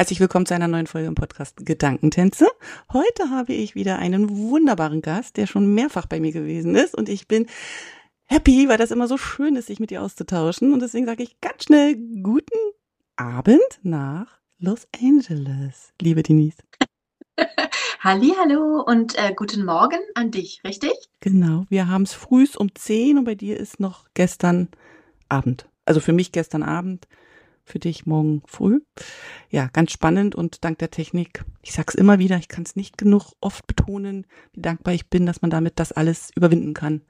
Herzlich willkommen zu einer neuen Folge im Podcast Gedankentänze. Heute habe ich wieder einen wunderbaren Gast, der schon mehrfach bei mir gewesen ist und ich bin happy, weil das immer so schön ist, sich mit dir auszutauschen und deswegen sage ich ganz schnell guten Abend nach Los Angeles, liebe Denise. Halli, hallo und äh, guten Morgen an dich, richtig? Genau, wir haben es frühs um 10 und bei dir ist noch gestern Abend. Also für mich gestern Abend für dich morgen früh. Ja, ganz spannend und dank der Technik, ich sag's immer wieder, ich kann es nicht genug oft betonen, wie dankbar ich bin, dass man damit das alles überwinden kann.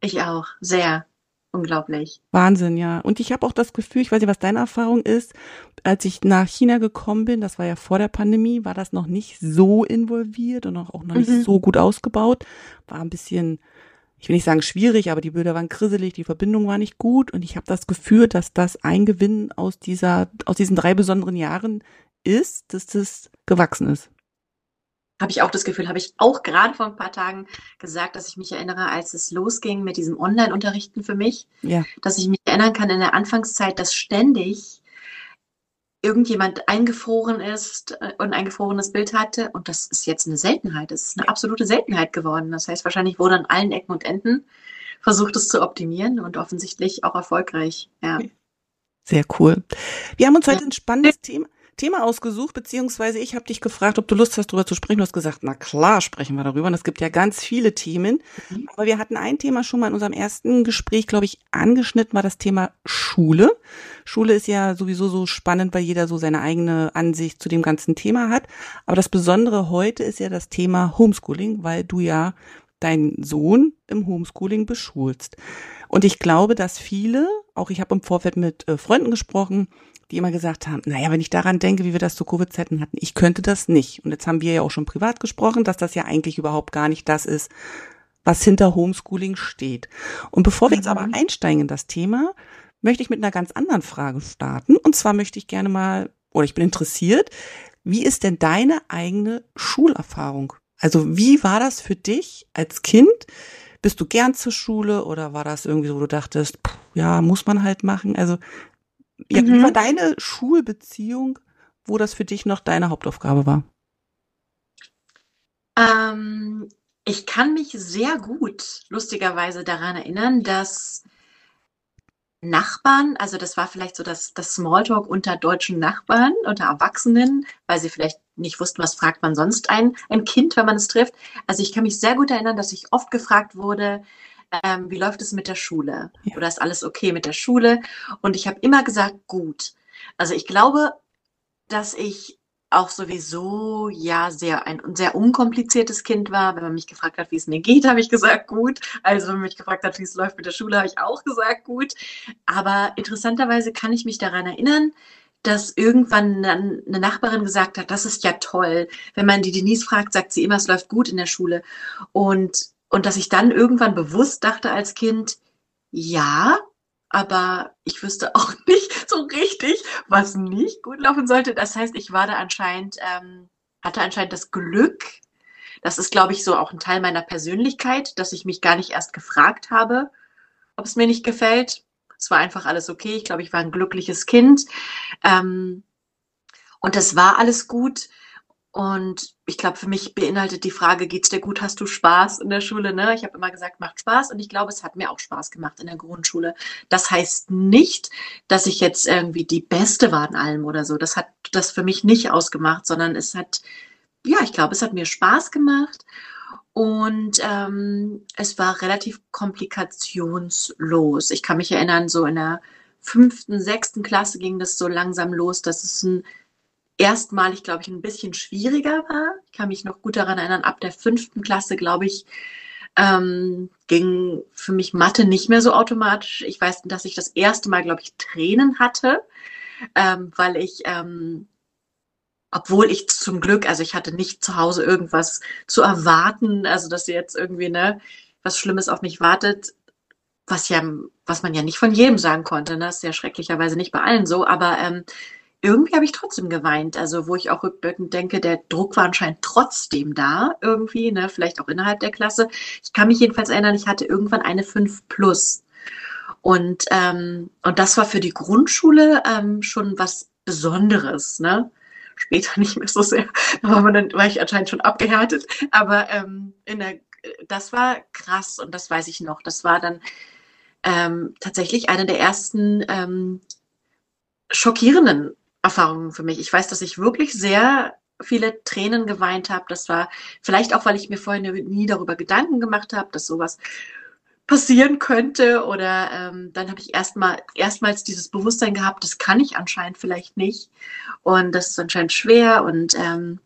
Ich auch, sehr. Unglaublich. Wahnsinn, ja. Und ich habe auch das Gefühl, ich weiß nicht, was deine Erfahrung ist, als ich nach China gekommen bin, das war ja vor der Pandemie, war das noch nicht so involviert und auch noch nicht mhm. so gut ausgebaut. War ein bisschen ich will nicht sagen schwierig, aber die Bilder waren krisselig, die Verbindung war nicht gut und ich habe das Gefühl, dass das ein Gewinn aus dieser, aus diesen drei besonderen Jahren ist, dass das gewachsen ist. Habe ich auch das Gefühl, habe ich auch gerade vor ein paar Tagen gesagt, dass ich mich erinnere, als es losging mit diesem Online-Unterrichten für mich, ja. dass ich mich erinnern kann in der Anfangszeit, dass ständig irgendjemand eingefroren ist äh, und ein eingefrorenes Bild hatte. Und das ist jetzt eine Seltenheit. Das ist eine absolute Seltenheit geworden. Das heißt, wahrscheinlich wurde an allen Ecken und Enden versucht, es zu optimieren und offensichtlich auch erfolgreich. Ja. Sehr cool. Wir haben uns heute ein spannendes Thema, Thema ausgesucht, beziehungsweise ich habe dich gefragt, ob du Lust hast, darüber zu sprechen. Du hast gesagt, na klar, sprechen wir darüber. Und es gibt ja ganz viele Themen. Mhm. Aber wir hatten ein Thema schon mal in unserem ersten Gespräch, glaube ich, angeschnitten, war das Thema Schule. Schule ist ja sowieso so spannend, weil jeder so seine eigene Ansicht zu dem ganzen Thema hat. Aber das Besondere heute ist ja das Thema Homeschooling, weil du ja deinen Sohn im Homeschooling beschulst. Und ich glaube, dass viele, auch ich habe im Vorfeld mit äh, Freunden gesprochen, die immer gesagt haben, naja, wenn ich daran denke, wie wir das zu Covid-Zeiten hatten, ich könnte das nicht. Und jetzt haben wir ja auch schon privat gesprochen, dass das ja eigentlich überhaupt gar nicht das ist, was hinter Homeschooling steht. Und bevor wir jetzt aber mhm. einsteigen in das Thema, möchte ich mit einer ganz anderen Frage starten. Und zwar möchte ich gerne mal, oder ich bin interessiert, wie ist denn deine eigene Schulerfahrung? Also wie war das für dich als Kind? Bist du gern zur Schule oder war das irgendwie so, wo du dachtest, pff, ja, muss man halt machen? Also ja, mhm. Wie war deine Schulbeziehung, wo das für dich noch deine Hauptaufgabe war? Ähm, ich kann mich sehr gut, lustigerweise, daran erinnern, dass Nachbarn, also das war vielleicht so das, das Smalltalk unter deutschen Nachbarn, unter Erwachsenen, weil sie vielleicht nicht wussten, was fragt man sonst ein, ein Kind, wenn man es trifft. Also ich kann mich sehr gut erinnern, dass ich oft gefragt wurde, ähm, wie läuft es mit der Schule? Ja. Oder ist alles okay mit der Schule? Und ich habe immer gesagt, gut. Also ich glaube, dass ich auch sowieso ja sehr ein sehr unkompliziertes Kind war. Wenn man mich gefragt hat, wie es mir geht, habe ich gesagt gut. Also wenn man mich gefragt hat, wie es läuft mit der Schule, habe ich auch gesagt gut. Aber interessanterweise kann ich mich daran erinnern, dass irgendwann eine Nachbarin gesagt hat, das ist ja toll. Wenn man die Denise fragt, sagt sie immer, es läuft gut in der Schule. Und und dass ich dann irgendwann bewusst dachte als Kind, ja, aber ich wüsste auch nicht so richtig, was nicht gut laufen sollte. Das heißt, ich war da anscheinend, ähm, hatte anscheinend das Glück, das ist, glaube ich, so auch ein Teil meiner Persönlichkeit, dass ich mich gar nicht erst gefragt habe, ob es mir nicht gefällt. Es war einfach alles okay. Ich glaube, ich war ein glückliches Kind. Ähm, und das war alles gut. Und ich glaube, für mich beinhaltet die Frage, geht's dir gut, hast du Spaß in der Schule? Ne? Ich habe immer gesagt, macht Spaß und ich glaube, es hat mir auch Spaß gemacht in der Grundschule. Das heißt nicht, dass ich jetzt irgendwie die Beste war in allem oder so. Das hat das für mich nicht ausgemacht, sondern es hat, ja, ich glaube, es hat mir Spaß gemacht und ähm, es war relativ komplikationslos. Ich kann mich erinnern, so in der fünften, sechsten Klasse ging das so langsam los, dass es ein erstmalig, glaube ich, ein bisschen schwieriger war. Ich kann mich noch gut daran erinnern, ab der fünften Klasse, glaube ich, ähm, ging für mich Mathe nicht mehr so automatisch. Ich weiß, dass ich das erste Mal, glaube ich, Tränen hatte, ähm, weil ich, ähm, obwohl ich zum Glück, also ich hatte nicht zu Hause irgendwas zu erwarten, also dass jetzt irgendwie ne was Schlimmes auf mich wartet, was ja, was man ja nicht von jedem sagen konnte. Ne? Das ist ja schrecklicherweise nicht bei allen so, aber ähm, irgendwie habe ich trotzdem geweint. Also wo ich auch rückblickend denke, der Druck war anscheinend trotzdem da irgendwie, ne? vielleicht auch innerhalb der Klasse. Ich kann mich jedenfalls erinnern, ich hatte irgendwann eine 5 plus. Und, ähm, und das war für die Grundschule ähm, schon was Besonderes. Ne? Später nicht mehr so sehr. Da war, man dann, war ich anscheinend schon abgehärtet. Aber ähm, in der, das war krass und das weiß ich noch. Das war dann ähm, tatsächlich eine der ersten ähm, schockierenden Erfahrungen für mich. Ich weiß, dass ich wirklich sehr viele Tränen geweint habe. Das war vielleicht auch, weil ich mir vorher nie darüber Gedanken gemacht habe, dass sowas passieren könnte. Oder ähm, dann habe ich erstmal erstmals dieses Bewusstsein gehabt, das kann ich anscheinend vielleicht nicht. Und das ist anscheinend schwer. Und ähm,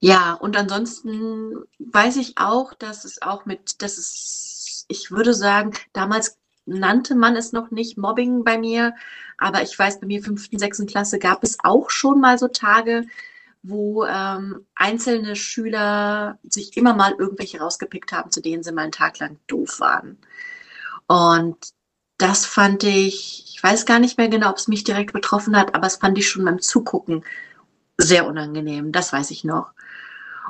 ja, und ansonsten weiß ich auch, dass es auch mit, dass es, ich würde sagen, damals nannte man es noch nicht Mobbing bei mir, aber ich weiß, bei mir fünften, sechsten Klasse gab es auch schon mal so Tage, wo ähm, einzelne Schüler sich immer mal irgendwelche rausgepickt haben, zu denen sie mal einen Tag lang doof waren. Und das fand ich, ich weiß gar nicht mehr genau, ob es mich direkt betroffen hat, aber es fand ich schon beim Zugucken sehr unangenehm. Das weiß ich noch.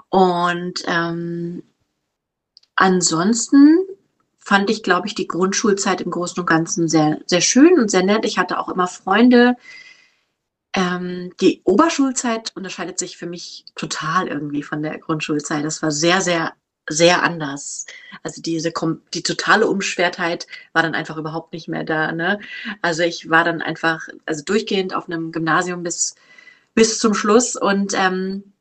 Und ähm, ansonsten fand ich, glaube ich, die Grundschulzeit im Großen und Ganzen sehr, sehr schön und sehr nett. Ich hatte auch immer Freunde. Ähm, die Oberschulzeit unterscheidet sich für mich total irgendwie von der Grundschulzeit. Das war sehr, sehr, sehr anders. Also diese die totale Umschwertheit war dann einfach überhaupt nicht mehr da. Ne? Also ich war dann einfach, also durchgehend auf einem Gymnasium bis bis zum Schluss und ähm,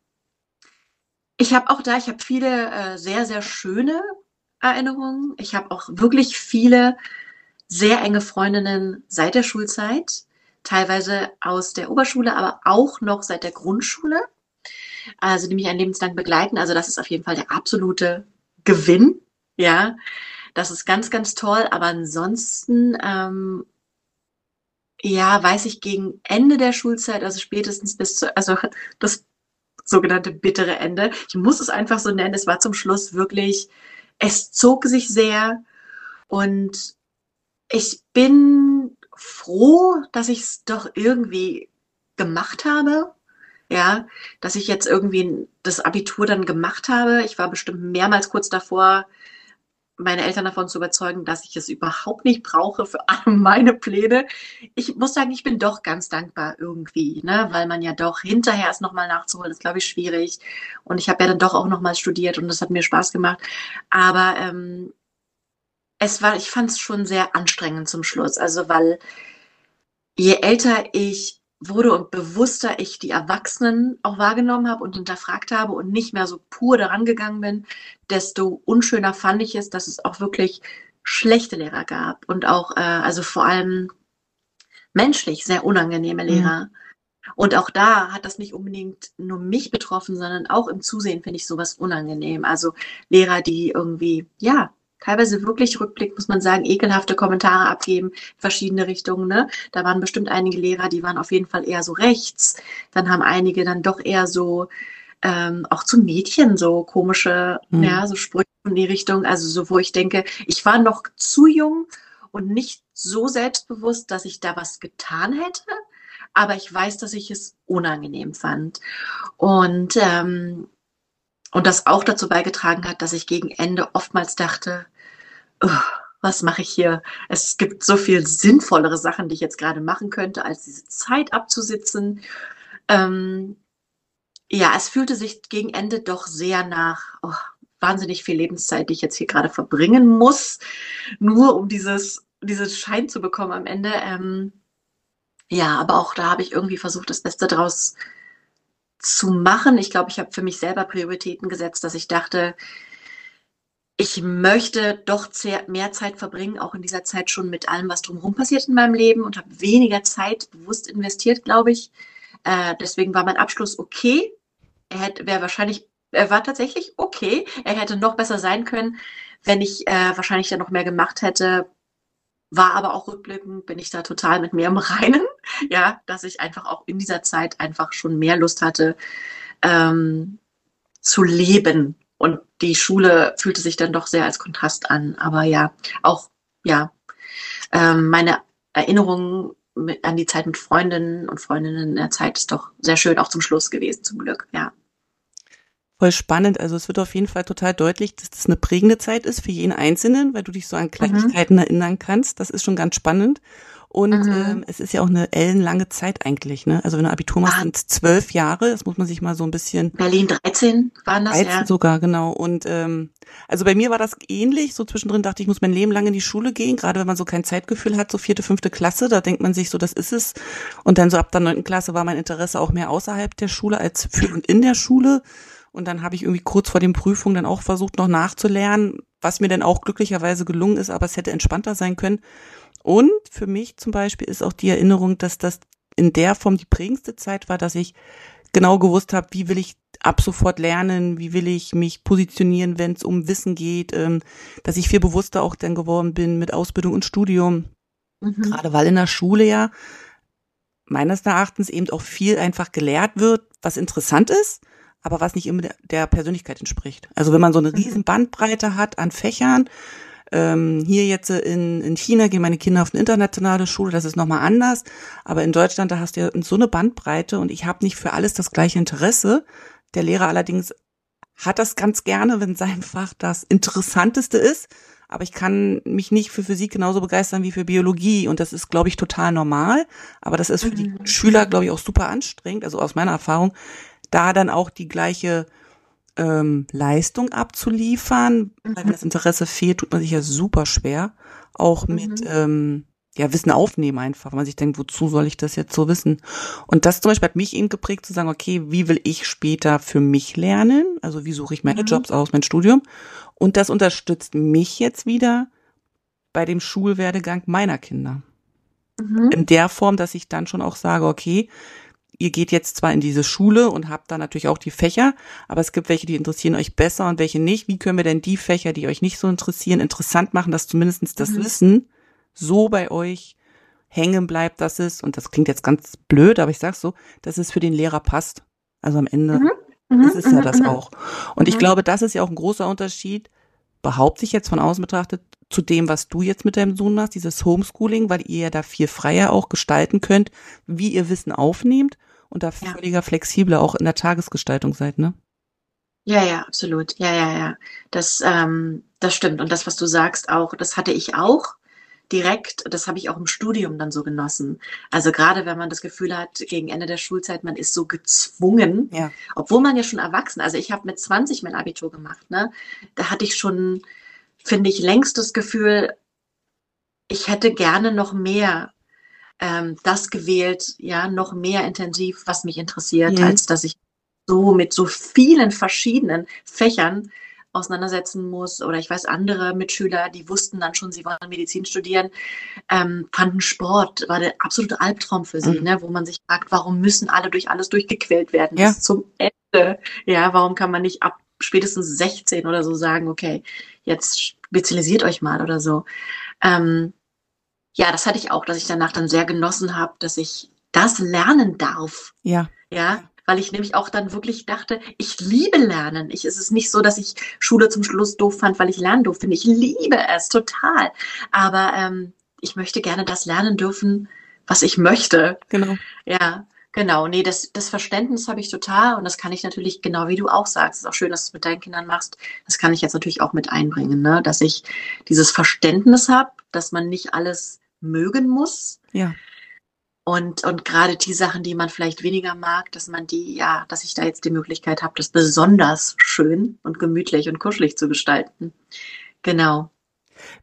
ich habe auch da, ich habe viele äh, sehr, sehr schöne Erinnerungen. Ich habe auch wirklich viele sehr enge Freundinnen seit der Schulzeit, teilweise aus der Oberschule, aber auch noch seit der Grundschule. Also die mich ein lebenslang begleiten. Also das ist auf jeden Fall der absolute Gewinn. Ja, das ist ganz, ganz toll. Aber ansonsten, ähm, ja, weiß ich gegen Ende der Schulzeit, also spätestens bis zu, also das sogenannte bittere Ende. Ich muss es einfach so nennen. Es war zum Schluss wirklich es zog sich sehr und ich bin froh, dass ich es doch irgendwie gemacht habe. Ja, dass ich jetzt irgendwie das Abitur dann gemacht habe. Ich war bestimmt mehrmals kurz davor, meine Eltern davon zu überzeugen, dass ich es überhaupt nicht brauche für alle meine Pläne. Ich muss sagen, ich bin doch ganz dankbar irgendwie, ne? weil man ja doch hinterher es nochmal nachzuholen, ist, glaube ich, schwierig. Und ich habe ja dann doch auch nochmal studiert und das hat mir Spaß gemacht. Aber ähm, es war, ich fand es schon sehr anstrengend zum Schluss. Also, weil je älter ich wurde und bewusster ich die Erwachsenen auch wahrgenommen habe und hinterfragt habe und nicht mehr so pur daran gegangen bin, desto unschöner fand ich es, dass es auch wirklich schlechte Lehrer gab und auch, äh, also vor allem menschlich sehr unangenehme mhm. Lehrer. Mhm. Und auch da hat das nicht unbedingt nur mich betroffen, sondern auch im Zusehen finde ich sowas unangenehm. Also Lehrer, die irgendwie, ja, teilweise wirklich Rückblick, muss man sagen, ekelhafte Kommentare abgeben, verschiedene Richtungen. Ne? Da waren bestimmt einige Lehrer, die waren auf jeden Fall eher so rechts. Dann haben einige dann doch eher so, ähm, auch zu Mädchen so komische, mhm. ja, so Sprüche in die Richtung. Also so, wo ich denke, ich war noch zu jung und nicht so selbstbewusst, dass ich da was getan hätte. Aber ich weiß, dass ich es unangenehm fand. Und ähm, und das auch dazu beigetragen hat, dass ich gegen Ende oftmals dachte, was mache ich hier? Es gibt so viel sinnvollere Sachen, die ich jetzt gerade machen könnte, als diese Zeit abzusitzen. Ähm, ja, es fühlte sich gegen Ende doch sehr nach oh, wahnsinnig viel Lebenszeit, die ich jetzt hier gerade verbringen muss, nur um dieses, dieses Schein zu bekommen am Ende. Ähm, ja, aber auch da habe ich irgendwie versucht, das Beste draus zu zu machen. Ich glaube, ich habe für mich selber Prioritäten gesetzt, dass ich dachte, ich möchte doch mehr Zeit verbringen, auch in dieser Zeit schon mit allem, was drumherum passiert in meinem Leben und habe weniger Zeit bewusst investiert, glaube ich. Äh, deswegen war mein Abschluss okay. Er wäre wahrscheinlich, er war tatsächlich okay. Er hätte noch besser sein können, wenn ich äh, wahrscheinlich dann noch mehr gemacht hätte, war aber auch rückblickend, bin ich da total mit mir im Reinen, ja, dass ich einfach auch in dieser Zeit einfach schon mehr Lust hatte ähm, zu leben. Und die Schule fühlte sich dann doch sehr als Kontrast an. Aber ja, auch ja, ähm, meine Erinnerungen mit, an die Zeit mit Freundinnen und Freundinnen in der Zeit ist doch sehr schön, auch zum Schluss gewesen, zum Glück, ja. Voll spannend. Also es wird auf jeden Fall total deutlich, dass das eine prägende Zeit ist für jeden Einzelnen, weil du dich so an Kleinigkeiten mhm. erinnern kannst. Das ist schon ganz spannend. Und mhm. ähm, es ist ja auch eine ellenlange Zeit eigentlich, ne? Also wenn du Abitur machst, ah. sind zwölf Jahre, das muss man sich mal so ein bisschen. Berlin 13 waren das 13 ja. sogar, genau. Und ähm, also bei mir war das ähnlich. So zwischendrin dachte ich, ich muss mein Leben lang in die Schule gehen, gerade wenn man so kein Zeitgefühl hat, so vierte, fünfte Klasse, da denkt man sich so, das ist es. Und dann so ab der neunten Klasse war mein Interesse auch mehr außerhalb der Schule als für und in der Schule. Und dann habe ich irgendwie kurz vor den Prüfungen dann auch versucht, noch nachzulernen, was mir dann auch glücklicherweise gelungen ist, aber es hätte entspannter sein können. Und für mich zum Beispiel ist auch die Erinnerung, dass das in der Form die prägendste Zeit war, dass ich genau gewusst habe, wie will ich ab sofort lernen, wie will ich mich positionieren, wenn es um Wissen geht, ähm, dass ich viel bewusster auch dann geworden bin mit Ausbildung und Studium. Mhm. Gerade weil in der Schule ja meines Erachtens eben auch viel einfach gelehrt wird, was interessant ist, aber was nicht immer der Persönlichkeit entspricht. Also wenn man so eine mhm. riesen Bandbreite hat an Fächern, ähm, hier jetzt in, in China gehen meine Kinder auf eine internationale Schule, das ist nochmal anders. Aber in Deutschland, da hast du ja so eine Bandbreite und ich habe nicht für alles das gleiche Interesse. Der Lehrer allerdings hat das ganz gerne, wenn sein Fach das Interessanteste ist. Aber ich kann mich nicht für Physik genauso begeistern wie für Biologie. Und das ist, glaube ich, total normal. Aber das ist für die mhm. Schüler, glaube ich, auch super anstrengend. Also aus meiner Erfahrung, da dann auch die gleiche ähm, Leistung abzuliefern. Mhm. Weil wenn das Interesse fehlt, tut man sich ja super schwer. Auch mhm. mit ähm, ja, Wissen aufnehmen einfach, wenn man sich denkt, wozu soll ich das jetzt so wissen? Und das zum Beispiel hat mich eben geprägt zu sagen, okay, wie will ich später für mich lernen? Also wie suche ich meine mhm. Jobs aus, mein Studium? Und das unterstützt mich jetzt wieder bei dem Schulwerdegang meiner Kinder. Mhm. In der Form, dass ich dann schon auch sage, okay, ihr geht jetzt zwar in diese Schule und habt da natürlich auch die Fächer, aber es gibt welche, die interessieren euch besser und welche nicht. Wie können wir denn die Fächer, die euch nicht so interessieren, interessant machen, dass zumindestens das mhm. Wissen so bei euch hängen bleibt, dass es, und das klingt jetzt ganz blöd, aber ich sag's so, dass es für den Lehrer passt. Also am Ende mhm. mhm ist es ja mhm. das mhm. auch. Und ich glaube, das ist ja auch ein großer Unterschied, behaupte ich jetzt von außen betrachtet, zu dem, was du jetzt mit deinem Sohn machst, dieses Homeschooling, weil ihr ja da viel freier auch gestalten könnt, wie ihr Wissen aufnehmt und da ja. völliger flexibler auch in der Tagesgestaltung seid, ne? Ja, ja, absolut. Ja, ja, ja. Das, ähm, das stimmt. Und das, was du sagst, auch, das hatte ich auch direkt. Das habe ich auch im Studium dann so genossen. Also gerade wenn man das Gefühl hat, gegen Ende der Schulzeit, man ist so gezwungen, ja. obwohl man ja schon erwachsen, also ich habe mit 20 mein Abitur gemacht, ne? Da hatte ich schon, finde ich, längst das Gefühl, ich hätte gerne noch mehr ähm, das gewählt, ja, noch mehr intensiv, was mich interessiert, ja. als dass ich so mit so vielen verschiedenen Fächern auseinandersetzen muss. Oder ich weiß, andere Mitschüler, die wussten dann schon, sie wollen Medizin studieren, ähm, fanden Sport, war der absolute Albtraum für sie, mhm. ne? wo man sich fragt, warum müssen alle durch alles durchgequält werden ja. bis zum Ende? Ja, warum kann man nicht ab spätestens 16 oder so sagen, okay, jetzt spezialisiert euch mal oder so. Ähm, ja, das hatte ich auch, dass ich danach dann sehr genossen habe, dass ich das lernen darf. Ja. Ja, weil ich nämlich auch dann wirklich dachte, ich liebe Lernen. Ich, es ist nicht so, dass ich Schule zum Schluss doof fand, weil ich lernen durfte. Ich liebe es total. Aber ähm, ich möchte gerne das lernen dürfen, was ich möchte. Genau. Ja, genau. Nee, das, das Verständnis habe ich total und das kann ich natürlich, genau wie du auch sagst, es ist auch schön, dass du es mit deinen Kindern machst. Das kann ich jetzt natürlich auch mit einbringen, ne? dass ich dieses Verständnis habe, dass man nicht alles mögen muss. Ja. Und, und gerade die Sachen, die man vielleicht weniger mag, dass man die, ja, dass ich da jetzt die Möglichkeit habe, das besonders schön und gemütlich und kuschelig zu gestalten. Genau.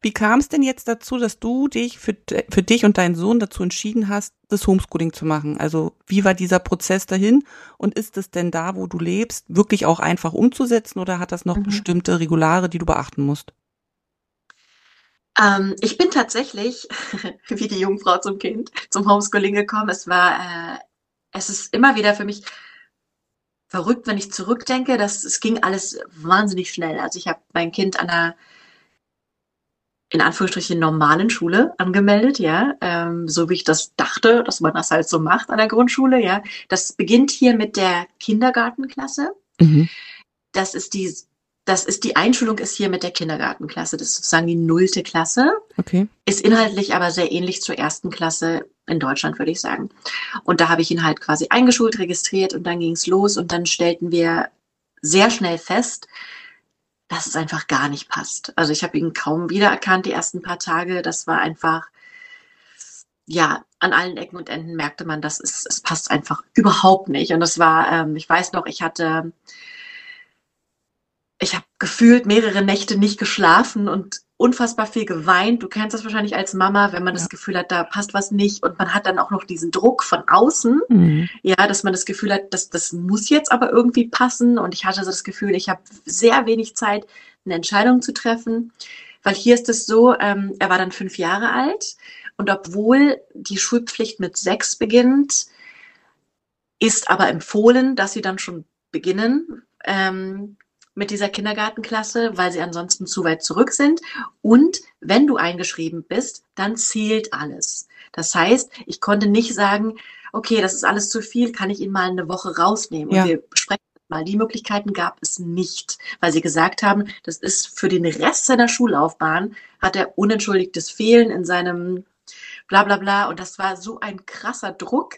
Wie kam es denn jetzt dazu, dass du dich für, für dich und deinen Sohn dazu entschieden hast, das Homeschooling zu machen? Also wie war dieser Prozess dahin? Und ist es denn da, wo du lebst, wirklich auch einfach umzusetzen oder hat das noch mhm. bestimmte Regulare, die du beachten musst? Ähm, ich bin tatsächlich, wie die Jungfrau zum Kind, zum Homeschooling gekommen. Es war, äh, es ist immer wieder für mich verrückt, wenn ich zurückdenke, dass es ging alles wahnsinnig schnell. Also ich habe mein Kind an einer in Anführungsstrichen normalen Schule angemeldet, ja, ähm, so wie ich das dachte, dass man das halt so macht an der Grundschule, ja. Das beginnt hier mit der Kindergartenklasse. Mhm. Das ist die das ist die Einschulung ist hier mit der Kindergartenklasse. Das ist sozusagen die nullte Klasse. Okay. Ist inhaltlich aber sehr ähnlich zur ersten Klasse in Deutschland, würde ich sagen. Und da habe ich ihn halt quasi eingeschult, registriert und dann ging es los und dann stellten wir sehr schnell fest, dass es einfach gar nicht passt. Also ich habe ihn kaum wiedererkannt die ersten paar Tage. Das war einfach, ja, an allen Ecken und Enden merkte man, dass es, es passt einfach überhaupt nicht. Und das war, ähm, ich weiß noch, ich hatte ich habe gefühlt mehrere Nächte nicht geschlafen und unfassbar viel geweint. Du kennst das wahrscheinlich als Mama, wenn man ja. das Gefühl hat, da passt was nicht und man hat dann auch noch diesen Druck von außen, mhm. ja, dass man das Gefühl hat, dass das muss jetzt aber irgendwie passen und ich hatte so das Gefühl, ich habe sehr wenig Zeit, eine Entscheidung zu treffen, weil hier ist es so, ähm, er war dann fünf Jahre alt und obwohl die Schulpflicht mit sechs beginnt, ist aber empfohlen, dass sie dann schon beginnen. Ähm, mit dieser Kindergartenklasse, weil sie ansonsten zu weit zurück sind. Und wenn du eingeschrieben bist, dann zählt alles. Das heißt, ich konnte nicht sagen, okay, das ist alles zu viel, kann ich ihn mal eine Woche rausnehmen. Ja. Und wir besprechen mal. Die Möglichkeiten gab es nicht, weil sie gesagt haben, das ist für den Rest seiner Schullaufbahn, hat er unentschuldigtes Fehlen in seinem bla bla bla. Und das war so ein krasser Druck.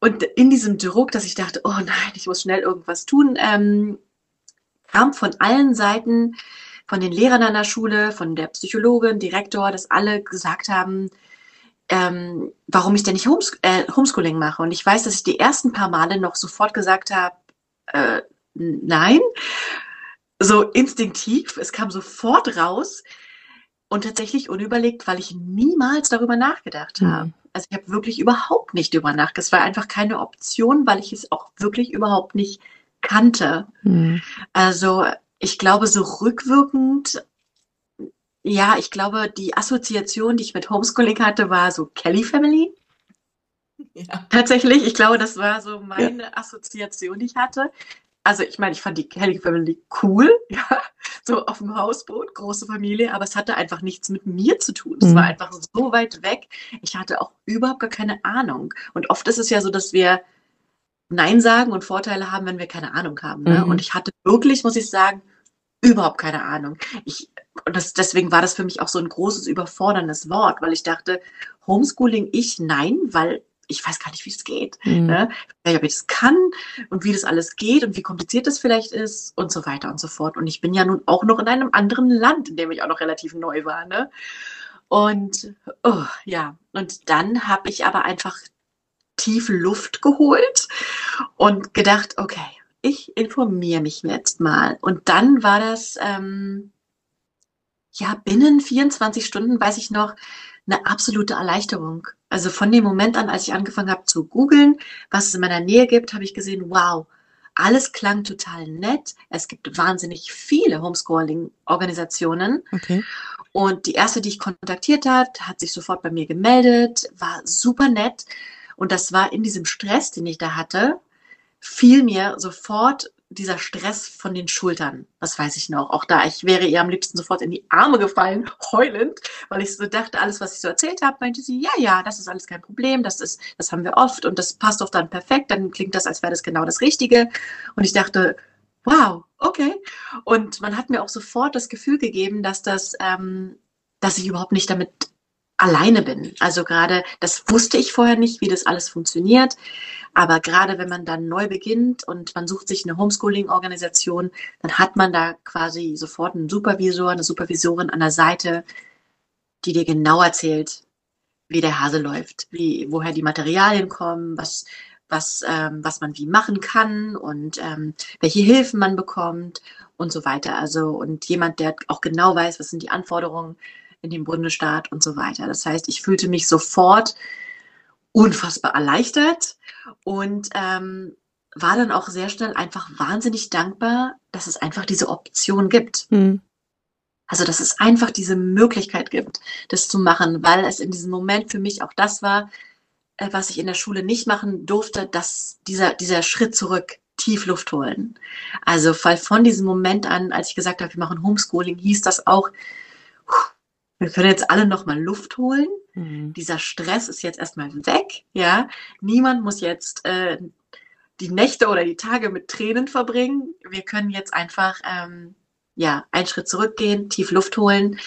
Und in diesem Druck, dass ich dachte, oh nein, ich muss schnell irgendwas tun, ähm, kam von allen Seiten, von den Lehrern an der Schule, von der Psychologin, Direktor, dass alle gesagt haben, ähm, warum ich denn nicht Homes äh, Homeschooling mache. Und ich weiß, dass ich die ersten paar Male noch sofort gesagt habe, äh, nein, so instinktiv, es kam sofort raus und tatsächlich unüberlegt, weil ich niemals darüber nachgedacht mhm. habe. Also ich habe wirklich überhaupt nicht darüber nachgedacht. Es war einfach keine Option, weil ich es auch wirklich überhaupt nicht kannte. Mhm. Also ich glaube, so rückwirkend, ja, ich glaube, die Assoziation, die ich mit Homeschooling hatte, war so Kelly Family. Ja. Tatsächlich, ich glaube, das war so meine ja. Assoziation, die ich hatte. Also ich meine, ich fand die Kelly Family cool, ja, so auf dem Hausboot, große Familie, aber es hatte einfach nichts mit mir zu tun. Es mhm. war einfach so weit weg. Ich hatte auch überhaupt gar keine Ahnung. Und oft ist es ja so, dass wir Nein sagen und Vorteile haben, wenn wir keine Ahnung haben. Ne? Mhm. Und ich hatte wirklich, muss ich sagen, überhaupt keine Ahnung. Ich, und das, deswegen war das für mich auch so ein großes, überforderndes Wort, weil ich dachte, Homeschooling, ich nein, weil ich weiß gar nicht, wie es geht. Mhm. Ne? Ob ich das kann und wie das alles geht und wie kompliziert das vielleicht ist und so weiter und so fort. Und ich bin ja nun auch noch in einem anderen Land, in dem ich auch noch relativ neu war. Ne? Und oh, ja, und dann habe ich aber einfach tiefe Luft geholt und gedacht, okay, ich informiere mich jetzt mal. Und dann war das, ähm, ja, binnen 24 Stunden, weiß ich noch, eine absolute Erleichterung. Also von dem Moment an, als ich angefangen habe zu googeln, was es in meiner Nähe gibt, habe ich gesehen, wow, alles klang total nett. Es gibt wahnsinnig viele Homeschooling-Organisationen. Okay. Und die erste, die ich kontaktiert hat, hat sich sofort bei mir gemeldet, war super nett. Und das war in diesem Stress, den ich da hatte, fiel mir sofort dieser Stress von den Schultern. Das weiß ich noch. Auch da, ich wäre ihr am liebsten sofort in die Arme gefallen, heulend, weil ich so dachte, alles, was ich so erzählt habe, meinte sie, ja, ja, das ist alles kein Problem, das ist, das haben wir oft und das passt doch dann perfekt, dann klingt das, als wäre das genau das Richtige. Und ich dachte, wow, okay. Und man hat mir auch sofort das Gefühl gegeben, dass das, ähm, dass ich überhaupt nicht damit alleine bin. Also gerade, das wusste ich vorher nicht, wie das alles funktioniert. Aber gerade wenn man dann neu beginnt und man sucht sich eine Homeschooling-Organisation, dann hat man da quasi sofort einen Supervisor, eine Supervisorin an der Seite, die dir genau erzählt, wie der Hase läuft, wie, woher die Materialien kommen, was, was, ähm, was man wie machen kann und ähm, welche Hilfen man bekommt und so weiter. Also und jemand, der auch genau weiß, was sind die Anforderungen in dem Bundesstaat und so weiter. Das heißt, ich fühlte mich sofort unfassbar erleichtert und ähm, war dann auch sehr schnell einfach wahnsinnig dankbar, dass es einfach diese Option gibt. Mhm. Also, dass es einfach diese Möglichkeit gibt, das zu machen, weil es in diesem Moment für mich auch das war, äh, was ich in der Schule nicht machen durfte, dass dieser, dieser Schritt zurück, tief Luft holen. Also, weil von diesem Moment an, als ich gesagt habe, wir machen Homeschooling, hieß das auch, wir können jetzt alle nochmal Luft holen. Mhm. Dieser Stress ist jetzt erstmal weg. Ja, niemand muss jetzt äh, die Nächte oder die Tage mit Tränen verbringen. Wir können jetzt einfach ähm, ja, einen Schritt zurückgehen, tief Luft holen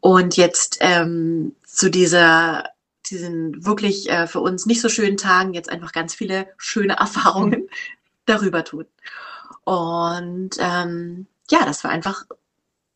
und jetzt ähm, zu dieser diesen wirklich äh, für uns nicht so schönen Tagen jetzt einfach ganz viele schöne Erfahrungen darüber tun. Und ähm, ja, das war einfach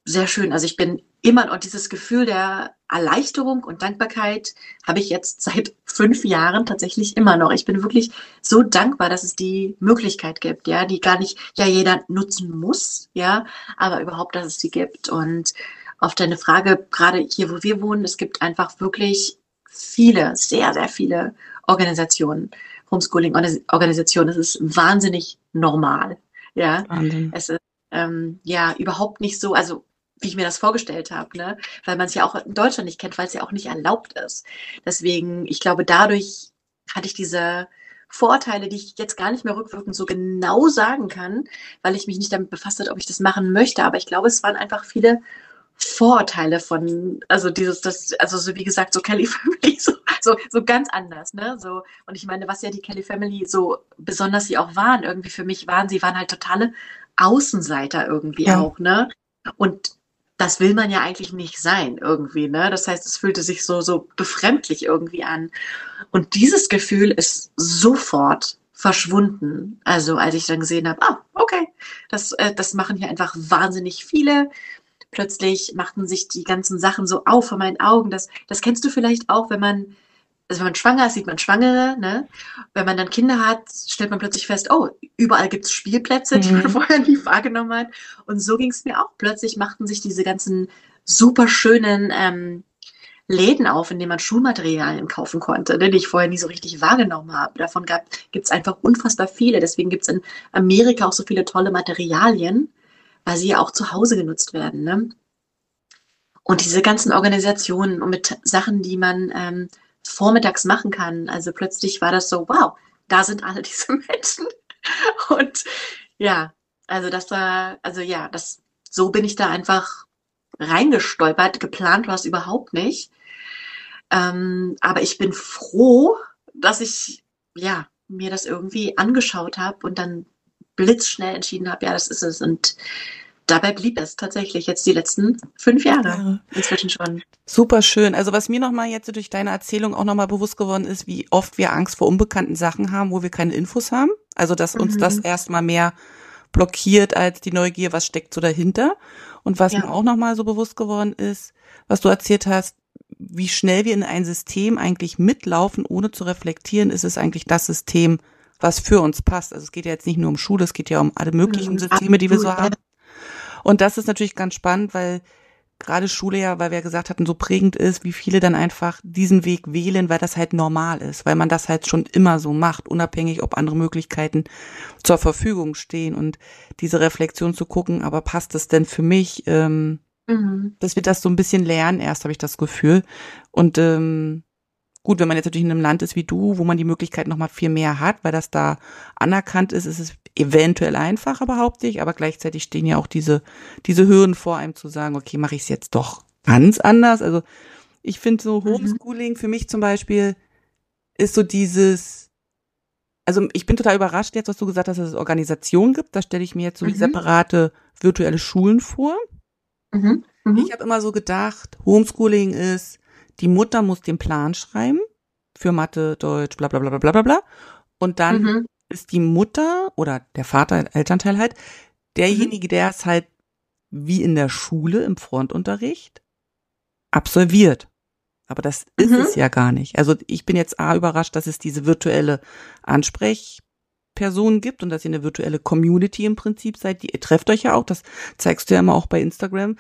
sehr schön. Also ich bin immer, und dieses Gefühl der Erleichterung und Dankbarkeit habe ich jetzt seit fünf Jahren tatsächlich immer noch. Ich bin wirklich so dankbar, dass es die Möglichkeit gibt, ja, die gar nicht ja jeder nutzen muss, ja, aber überhaupt, dass es die gibt. Und auf deine Frage, gerade hier, wo wir wohnen, es gibt einfach wirklich viele, sehr, sehr viele Organisationen, Homeschooling-Organisationen. Es ist wahnsinnig normal. Ja, Wahnsinn. es ist ähm, ja überhaupt nicht so, also wie ich mir das vorgestellt habe, ne? weil man es ja auch in Deutschland nicht kennt, weil es ja auch nicht erlaubt ist. Deswegen, ich glaube, dadurch hatte ich diese Vorteile, die ich jetzt gar nicht mehr rückwirkend so genau sagen kann, weil ich mich nicht damit befasst habe, ob ich das machen möchte. Aber ich glaube, es waren einfach viele Vorurteile von, also dieses, das, also so wie gesagt, so Kelly Family, so, so, so ganz anders, ne? So, und ich meine, was ja die Kelly Family so besonders sie auch waren, irgendwie für mich waren, sie waren halt totale Außenseiter irgendwie ja. auch, ne? Und das will man ja eigentlich nicht sein irgendwie, ne? Das heißt, es fühlte sich so, so befremdlich irgendwie an. Und dieses Gefühl ist sofort verschwunden. Also als ich dann gesehen habe, ah, okay, das, äh, das machen hier einfach wahnsinnig viele. Plötzlich machten sich die ganzen Sachen so auf vor meinen Augen. Das, das kennst du vielleicht auch, wenn man also wenn man schwanger ist, sieht man Schwangere, ne? Wenn man dann Kinder hat, stellt man plötzlich fest, oh, überall gibt es Spielplätze, die man mhm. vorher nie wahrgenommen hat. Und so ging es mir auch. Plötzlich machten sich diese ganzen super schönen ähm, Läden auf, in denen man Schulmaterialien kaufen konnte, ne, die ich vorher nie so richtig wahrgenommen habe. Davon gibt es einfach unfassbar viele. Deswegen gibt es in Amerika auch so viele tolle Materialien, weil sie ja auch zu Hause genutzt werden. Ne? Und diese ganzen Organisationen und mit Sachen, die man ähm, vormittags machen kann. Also plötzlich war das so, wow, da sind alle diese Menschen. Und ja, also das war, also ja, das, so bin ich da einfach reingestolpert. Geplant war es überhaupt nicht. Ähm, aber ich bin froh, dass ich, ja, mir das irgendwie angeschaut habe und dann blitzschnell entschieden habe, ja, das ist es. Und dabei blieb es tatsächlich jetzt die letzten fünf Jahre ja. inzwischen schon. Super schön. Also was mir nochmal jetzt durch deine Erzählung auch nochmal bewusst geworden ist, wie oft wir Angst vor unbekannten Sachen haben, wo wir keine Infos haben. Also dass uns mhm. das erstmal mehr blockiert als die Neugier, was steckt so dahinter. Und was ja. mir auch nochmal so bewusst geworden ist, was du erzählt hast, wie schnell wir in ein System eigentlich mitlaufen, ohne zu reflektieren, ist es eigentlich das System, was für uns passt. Also es geht ja jetzt nicht nur um Schule, es geht ja um alle möglichen mhm. Systeme, die wir so haben. Und das ist natürlich ganz spannend, weil gerade Schule ja, weil wir gesagt hatten, so prägend ist, wie viele dann einfach diesen Weg wählen, weil das halt normal ist, weil man das halt schon immer so macht, unabhängig, ob andere Möglichkeiten zur Verfügung stehen und diese Reflexion zu gucken, aber passt das denn für mich? Ähm, mhm. Dass wir das so ein bisschen lernen, erst habe ich das Gefühl. Und ähm, Gut, wenn man jetzt natürlich in einem Land ist wie du, wo man die Möglichkeit noch mal viel mehr hat, weil das da anerkannt ist, ist es eventuell einfacher, behaupte ich, aber gleichzeitig stehen ja auch diese, diese Hürden vor einem zu sagen, okay, mache ich es jetzt doch ganz anders. Also ich finde so mhm. Homeschooling für mich zum Beispiel ist so dieses, also ich bin total überrascht jetzt, was du gesagt hast, dass es Organisationen gibt. Da stelle ich mir jetzt so mhm. separate virtuelle Schulen vor. Mhm. Mhm. Ich habe immer so gedacht, Homeschooling ist, die Mutter muss den Plan schreiben für Mathe, Deutsch, bla bla bla bla bla bla. Und dann mhm. ist die Mutter oder der Vater, Elternteil halt, derjenige, mhm. der es halt wie in der Schule im Frontunterricht absolviert. Aber das ist mhm. es ja gar nicht. Also ich bin jetzt A überrascht, dass es diese virtuelle Ansprech Personen gibt und dass ihr eine virtuelle Community im Prinzip seid. Die, ihr trefft euch ja auch, das zeigst du ja immer auch bei Instagram,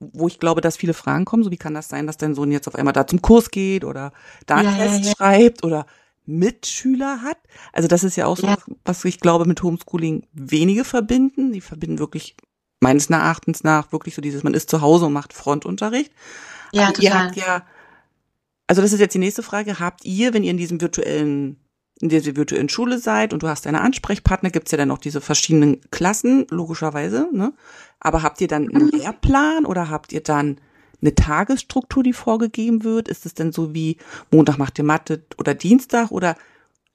wo ich glaube, dass viele Fragen kommen. So wie kann das sein, dass dein Sohn jetzt auf einmal da zum Kurs geht oder da einen ja, Test ja, ja. schreibt oder Mitschüler hat. Also das ist ja auch so, was ich glaube mit Homeschooling wenige verbinden. Die verbinden wirklich meines Erachtens nach wirklich so dieses, man ist zu Hause und macht Frontunterricht. Ja, Aber total. Ihr habt ja, also das ist jetzt die nächste Frage, habt ihr, wenn ihr in diesem virtuellen in der ihr virtuellen Schule seid und du hast deine Ansprechpartner, gibt's ja dann noch diese verschiedenen Klassen, logischerweise, ne? Aber habt ihr dann einen. Lehrplan oder habt ihr dann eine Tagesstruktur, die vorgegeben wird? Ist es denn so wie Montag macht ihr Mathe oder Dienstag oder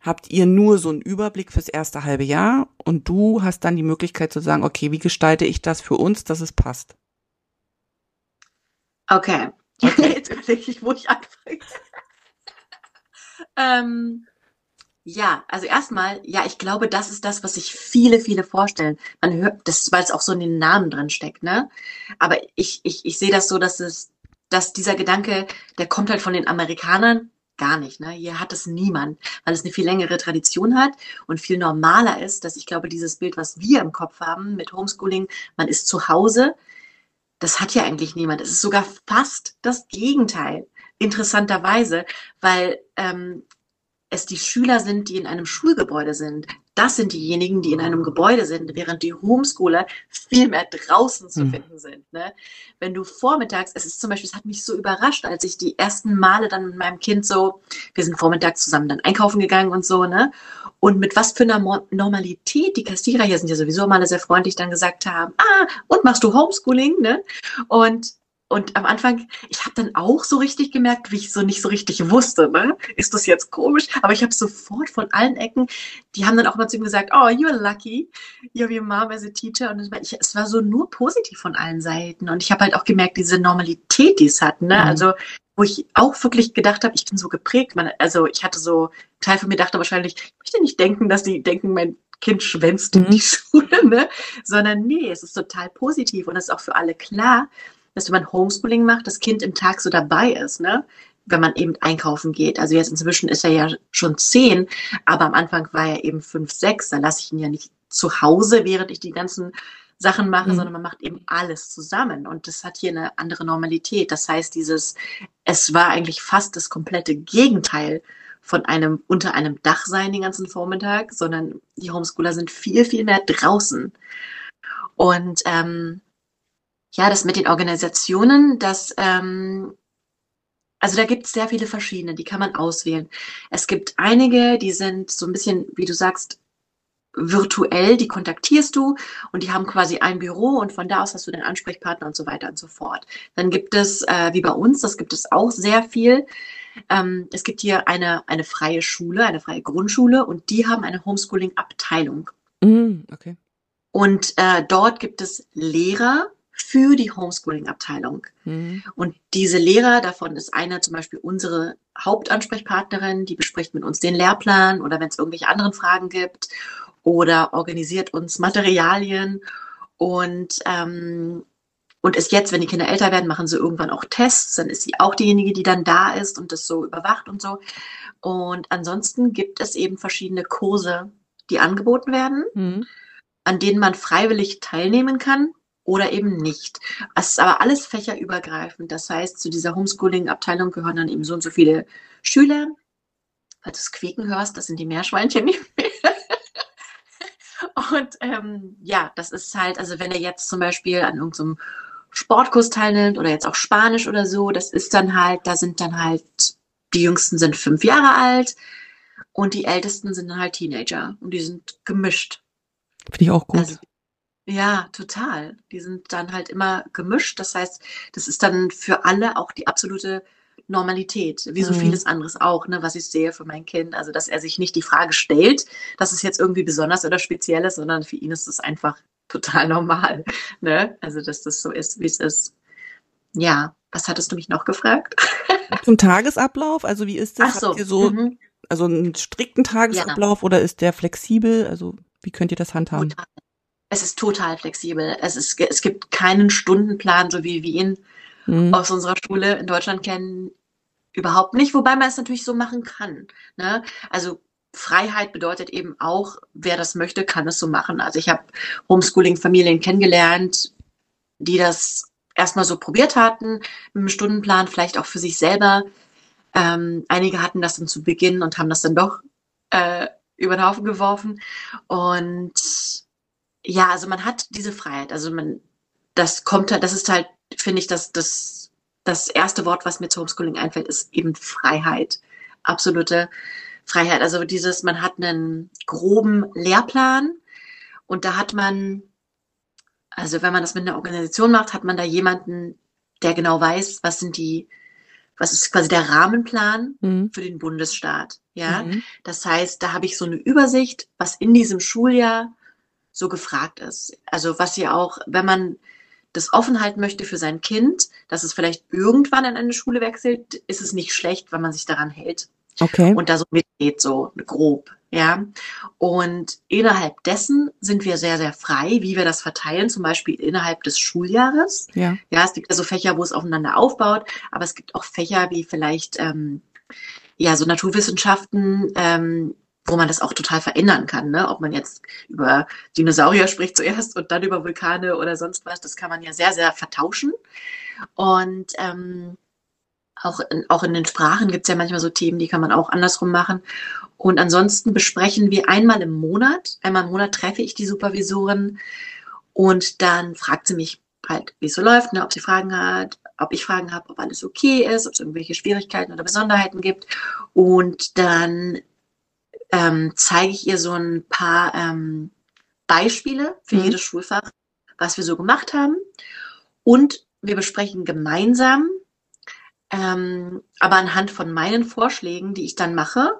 habt ihr nur so einen Überblick fürs erste halbe Jahr und du hast dann die Möglichkeit zu sagen, okay, wie gestalte ich das für uns, dass es passt? Okay. okay. Jetzt überlege ich, wo ich anfange. ähm, ja, also erstmal, ja, ich glaube, das ist das, was sich viele, viele vorstellen. Man hört das, weil es auch so in den Namen drin steckt, ne? Aber ich, ich, ich sehe das so, dass es, dass dieser Gedanke, der kommt halt von den Amerikanern gar nicht, ne? Hier hat es niemand, weil es eine viel längere Tradition hat und viel normaler ist, dass ich glaube, dieses Bild, was wir im Kopf haben mit Homeschooling, man ist zu Hause, das hat ja eigentlich niemand. Es ist sogar fast das Gegenteil interessanterweise, weil ähm, es die Schüler sind, die in einem Schulgebäude sind. Das sind diejenigen, die in einem Gebäude sind, während die Homeschooler viel mehr draußen zu mhm. finden sind. Ne? Wenn du vormittags, es ist zum Beispiel, es hat mich so überrascht, als ich die ersten Male dann mit meinem Kind so, wir sind vormittags zusammen dann einkaufen gegangen und so, ne? Und mit was für einer Normalität die Kassierer hier sind ja sowieso alle sehr freundlich dann gesagt haben, ah, und machst du Homeschooling, ne? Und und am Anfang, ich habe dann auch so richtig gemerkt, wie ich so nicht so richtig wusste, ne? Ist das jetzt komisch? Aber ich habe sofort von allen Ecken, die haben dann auch mal zu ihm gesagt, oh, you're lucky, you're your mom as a teacher. Und ich, es war so nur positiv von allen Seiten. Und ich habe halt auch gemerkt, diese Normalität, die es hat, ne? Mhm. Also wo ich auch wirklich gedacht habe, ich bin so geprägt. Man, also ich hatte so, Teil von mir dachte wahrscheinlich, ich möchte nicht denken, dass die denken, mein Kind schwänzt in die mhm. Schule, ne? Sondern nee, es ist total positiv und es ist auch für alle klar, dass wenn man Homeschooling macht, das Kind im Tag so dabei ist, ne? wenn man eben einkaufen geht. Also jetzt inzwischen ist er ja schon zehn, aber am Anfang war er eben fünf, sechs. Da lasse ich ihn ja nicht zu Hause, während ich die ganzen Sachen mache, mhm. sondern man macht eben alles zusammen. Und das hat hier eine andere Normalität. Das heißt, dieses, es war eigentlich fast das komplette Gegenteil von einem unter einem Dach sein den ganzen Vormittag, sondern die Homeschooler sind viel, viel mehr draußen. Und ähm, ja, das mit den Organisationen, das, ähm, also da gibt es sehr viele verschiedene, die kann man auswählen. Es gibt einige, die sind so ein bisschen, wie du sagst, virtuell, die kontaktierst du und die haben quasi ein Büro und von da aus hast du den Ansprechpartner und so weiter und so fort. Dann gibt es, äh, wie bei uns, das gibt es auch sehr viel. Ähm, es gibt hier eine, eine freie Schule, eine freie Grundschule und die haben eine Homeschooling-Abteilung. Mm, okay. Und äh, dort gibt es Lehrer, für die Homeschooling-Abteilung. Mhm. Und diese Lehrer, davon ist einer zum Beispiel unsere Hauptansprechpartnerin, die bespricht mit uns den Lehrplan oder wenn es irgendwelche anderen Fragen gibt oder organisiert uns Materialien und ähm, und ist jetzt, wenn die Kinder älter werden, machen sie irgendwann auch Tests, dann ist sie auch diejenige, die dann da ist und das so überwacht und so. Und ansonsten gibt es eben verschiedene Kurse, die angeboten werden, mhm. an denen man freiwillig teilnehmen kann oder eben nicht. Es ist aber alles fächerübergreifend. Das heißt, zu dieser Homeschooling-Abteilung gehören dann eben so und so viele Schüler. Falls du das Quieken hörst, das sind die Meerschweinchen nicht mehr. Und ähm, ja, das ist halt, also wenn er jetzt zum Beispiel an irgendeinem Sportkurs teilnimmt oder jetzt auch Spanisch oder so, das ist dann halt, da sind dann halt, die Jüngsten sind fünf Jahre alt und die Ältesten sind dann halt Teenager und die sind gemischt. Finde ich auch gut. Also, ja, total. Die sind dann halt immer gemischt. Das heißt, das ist dann für alle auch die absolute Normalität, wie so mhm. vieles anderes auch, ne, was ich sehe für mein Kind. Also, dass er sich nicht die Frage stellt, dass es jetzt irgendwie besonders oder speziell ist, sondern für ihn ist es einfach total normal. Ne? Also, dass das so ist, wie es ist. Ja, was hattest du mich noch gefragt? Zum Tagesablauf, also wie ist das? Ach so. Habt ihr so mhm. also einen strikten Tagesablauf ja. oder ist der flexibel? Also wie könnt ihr das handhaben? Total es ist total flexibel. Es, ist, es gibt keinen Stundenplan, so wie wir ihn mhm. aus unserer Schule in Deutschland kennen. Überhaupt nicht, wobei man es natürlich so machen kann. Ne? Also Freiheit bedeutet eben auch, wer das möchte, kann es so machen. Also ich habe Homeschooling-Familien kennengelernt, die das erstmal so probiert hatten, mit einem Stundenplan, vielleicht auch für sich selber. Ähm, einige hatten das dann zu Beginn und haben das dann doch äh, über den Haufen geworfen. Und ja, also man hat diese Freiheit. Also man, das kommt halt, das ist halt, finde ich, das, das, das erste Wort, was mir zu Homeschooling einfällt, ist eben Freiheit. Absolute Freiheit. Also dieses, man hat einen groben Lehrplan und da hat man, also wenn man das mit einer Organisation macht, hat man da jemanden, der genau weiß, was sind die was ist quasi der Rahmenplan mhm. für den Bundesstaat. Ja, mhm. das heißt, da habe ich so eine Übersicht, was in diesem Schuljahr so gefragt ist. Also was ja auch, wenn man das offen halten möchte für sein Kind, dass es vielleicht irgendwann in eine Schule wechselt, ist es nicht schlecht, wenn man sich daran hält. Okay. Und da so mitgeht, so grob. Ja. Und innerhalb dessen sind wir sehr, sehr frei, wie wir das verteilen, zum Beispiel innerhalb des Schuljahres. Ja. Ja, es gibt also Fächer, wo es aufeinander aufbaut, aber es gibt auch Fächer wie vielleicht, ähm, ja, so Naturwissenschaften, ähm, wo man das auch total verändern kann, ne? Ob man jetzt über Dinosaurier spricht zuerst und dann über Vulkane oder sonst was, das kann man ja sehr, sehr vertauschen. Und ähm, auch in, auch in den Sprachen gibt es ja manchmal so Themen, die kann man auch andersrum machen. Und ansonsten besprechen wir einmal im Monat, einmal im Monat treffe ich die Supervisorin und dann fragt sie mich halt, wie es so läuft, ne, ob sie Fragen hat, ob ich Fragen habe, ob alles okay ist, ob es irgendwelche Schwierigkeiten oder Besonderheiten gibt. Und dann ähm, zeige ich ihr so ein paar ähm, Beispiele für mhm. jedes Schulfach, was wir so gemacht haben. Und wir besprechen gemeinsam, ähm, aber anhand von meinen Vorschlägen, die ich dann mache,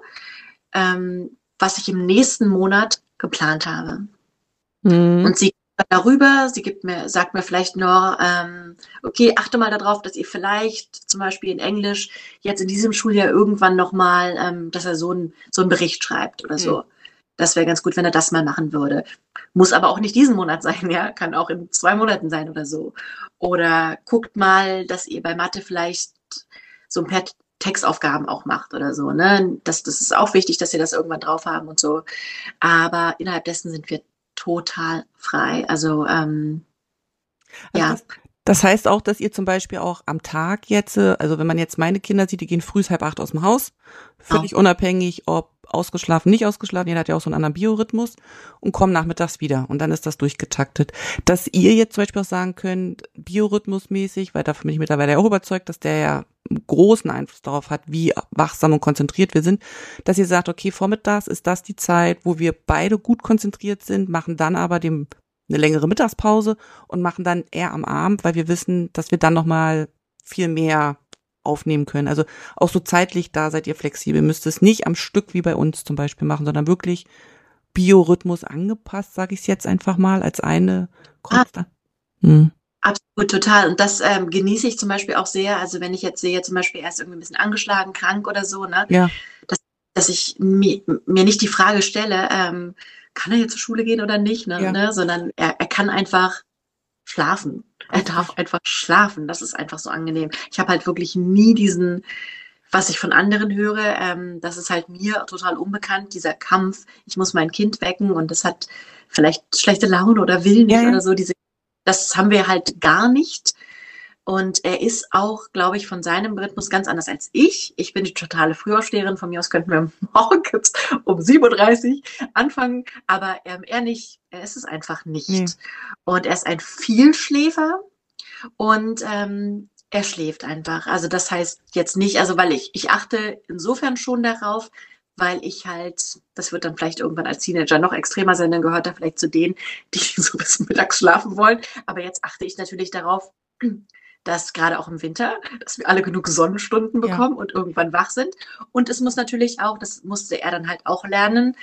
ähm, was ich im nächsten Monat geplant habe. Mhm. Und sie darüber, sie gibt mir, sagt mir vielleicht noch, ähm, okay, achte mal darauf, dass ihr vielleicht zum Beispiel in Englisch jetzt in diesem Schuljahr irgendwann nochmal, ähm, dass er so, ein, so einen Bericht schreibt oder so. Mhm. Das wäre ganz gut, wenn er das mal machen würde. Muss aber auch nicht diesen Monat sein, ja. Kann auch in zwei Monaten sein oder so. Oder guckt mal, dass ihr bei Mathe vielleicht so ein paar Textaufgaben auch macht oder so. Ne? Das, das ist auch wichtig, dass ihr das irgendwann drauf haben und so. Aber innerhalb dessen sind wir total frei. Also, ähm, also ja. Das, das, heißt auch, dass ihr zum Beispiel auch am Tag jetzt, also wenn man jetzt meine Kinder sieht, die gehen früh halb acht aus dem Haus, völlig oh. unabhängig, ob ausgeschlafen, nicht ausgeschlafen, jeder hat ja auch so einen anderen Biorhythmus und kommen nachmittags wieder und dann ist das durchgetaktet. Dass ihr jetzt zum Beispiel auch sagen könnt, biorhythmusmäßig, weil davon bin ich mittlerweile auch überzeugt, dass der ja großen Einfluss darauf hat, wie wachsam und konzentriert wir sind, dass ihr sagt, okay, vormittags ist das die Zeit, wo wir beide gut konzentriert sind, machen dann aber dem eine längere Mittagspause und machen dann eher am Abend, weil wir wissen, dass wir dann nochmal viel mehr aufnehmen können. Also auch so zeitlich, da seid ihr flexibel. Müsst es nicht am Stück wie bei uns zum Beispiel machen, sondern wirklich Biorhythmus angepasst, sage ich es jetzt einfach mal, als eine Konstant. Ah. Hm. Absolut, total. Und das ähm, genieße ich zum Beispiel auch sehr. Also wenn ich jetzt sehe, zum Beispiel erst irgendwie ein bisschen angeschlagen, krank oder so, ne? Ja. Dass, dass ich mir, mir nicht die Frage stelle, ähm, kann er jetzt zur Schule gehen oder nicht, ne? Ja. ne? Sondern er, er kann einfach schlafen. Er darf einfach schlafen. Das ist einfach so angenehm. Ich habe halt wirklich nie diesen, was ich von anderen höre, ähm, das ist halt mir total unbekannt, dieser Kampf. Ich muss mein Kind wecken und das hat vielleicht schlechte Laune oder will nicht ja, ja. oder so. Diese, das haben wir halt gar nicht. Und er ist auch, glaube ich, von seinem Rhythmus ganz anders als ich. Ich bin die totale Frühaufsteherin. Von mir aus könnten wir morgens um 7.30 Uhr anfangen. Aber ähm, er nicht. Er ist es einfach nicht. Nee. Und er ist ein Vielschläfer. Und ähm, er schläft einfach. Also das heißt jetzt nicht, also weil ich, ich achte insofern schon darauf, weil ich halt, das wird dann vielleicht irgendwann als Teenager noch extremer sein, dann gehört er vielleicht zu denen, die so bis mittags schlafen wollen. Aber jetzt achte ich natürlich darauf, dass gerade auch im Winter, dass wir alle genug Sonnenstunden bekommen ja. und irgendwann wach sind. Und es muss natürlich auch, das musste er dann halt auch lernen,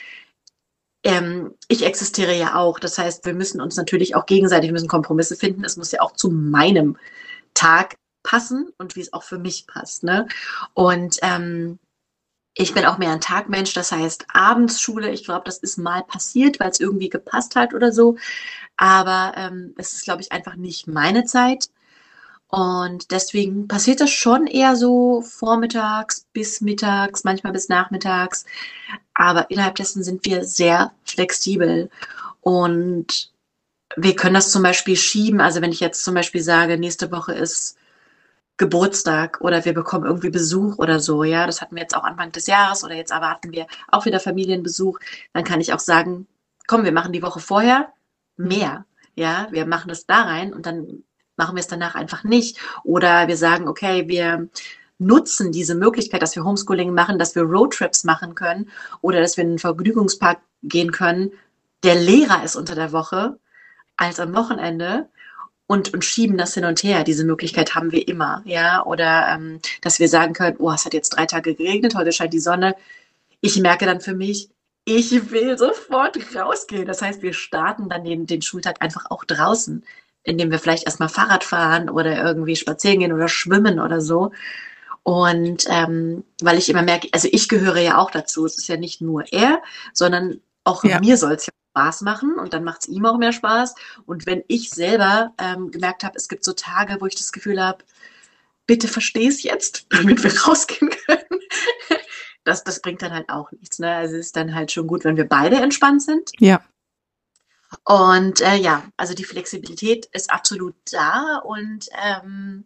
ähm, ich existiere ja auch. Das heißt, wir müssen uns natürlich auch gegenseitig, wir müssen Kompromisse finden. Es muss ja auch zu meinem Tag passen und wie es auch für mich passt. Ne? Und ähm, ich bin auch mehr ein Tagmensch, das heißt Abendsschule, ich glaube, das ist mal passiert, weil es irgendwie gepasst hat oder so. Aber ähm, es ist, glaube ich, einfach nicht meine Zeit. Und deswegen passiert das schon eher so vormittags bis mittags, manchmal bis nachmittags. Aber innerhalb dessen sind wir sehr flexibel. Und wir können das zum Beispiel schieben. Also wenn ich jetzt zum Beispiel sage, nächste Woche ist Geburtstag oder wir bekommen irgendwie Besuch oder so, ja, das hatten wir jetzt auch Anfang des Jahres oder jetzt erwarten wir auch wieder Familienbesuch, dann kann ich auch sagen, komm, wir machen die Woche vorher mehr, ja, wir machen das da rein und dann machen wir es danach einfach nicht. Oder wir sagen, okay, wir nutzen diese Möglichkeit, dass wir Homeschooling machen, dass wir Roadtrips machen können oder dass wir in einen Vergnügungspark gehen können. Der Lehrer ist unter der Woche als am Wochenende und, und schieben das hin und her. Diese Möglichkeit haben wir immer, ja. Oder ähm, dass wir sagen können, oh, es hat jetzt drei Tage geregnet, heute scheint die Sonne. Ich merke dann für mich, ich will sofort rausgehen. Das heißt, wir starten dann den, den Schultag einfach auch draußen, indem wir vielleicht erstmal Fahrrad fahren oder irgendwie spazieren gehen oder schwimmen oder so. Und ähm, weil ich immer merke, also ich gehöre ja auch dazu. Es ist ja nicht nur er, sondern auch ja. mir soll es ja Spaß machen und dann macht es ihm auch mehr Spaß. Und wenn ich selber ähm, gemerkt habe, es gibt so Tage, wo ich das Gefühl habe, bitte versteh es jetzt, damit wir rausgehen können. Das, das bringt dann halt auch nichts. Ne? Also es ist dann halt schon gut, wenn wir beide entspannt sind. Ja. Und äh, ja, also die Flexibilität ist absolut da. Und ähm,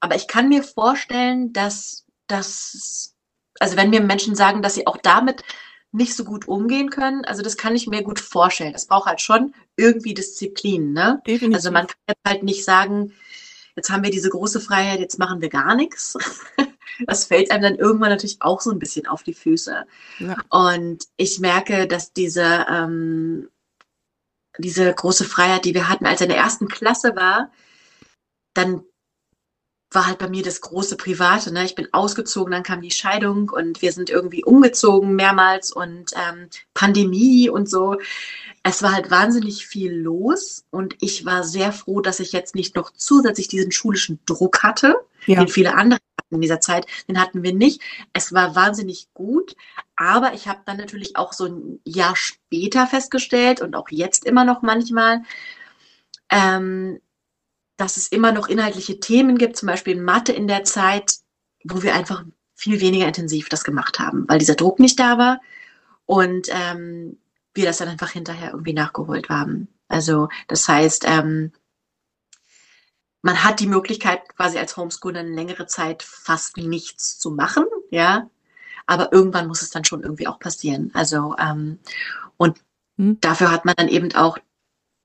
aber ich kann mir vorstellen, dass das, also wenn mir Menschen sagen, dass sie auch damit nicht so gut umgehen können. Also das kann ich mir gut vorstellen. Das braucht halt schon irgendwie Disziplin. Ne? Definitiv. Also man kann jetzt halt nicht sagen, jetzt haben wir diese große Freiheit, jetzt machen wir gar nichts. Das fällt einem dann irgendwann natürlich auch so ein bisschen auf die Füße. Ja. Und ich merke, dass diese, ähm, diese große Freiheit, die wir hatten, als er in der ersten Klasse war, dann war halt bei mir das große Private. Ne? Ich bin ausgezogen, dann kam die Scheidung und wir sind irgendwie umgezogen mehrmals und ähm, Pandemie und so. Es war halt wahnsinnig viel los und ich war sehr froh, dass ich jetzt nicht noch zusätzlich diesen schulischen Druck hatte, ja. den viele andere hatten in dieser Zeit. Den hatten wir nicht. Es war wahnsinnig gut, aber ich habe dann natürlich auch so ein Jahr später festgestellt und auch jetzt immer noch manchmal, ähm, dass es immer noch inhaltliche Themen gibt, zum Beispiel Mathe in der Zeit, wo wir einfach viel weniger intensiv das gemacht haben, weil dieser Druck nicht da war und ähm, wir das dann einfach hinterher irgendwie nachgeholt haben. Also das heißt, ähm, man hat die Möglichkeit, quasi als Homeschooler eine längere Zeit fast nichts zu machen, ja. Aber irgendwann muss es dann schon irgendwie auch passieren. Also ähm, und hm. dafür hat man dann eben auch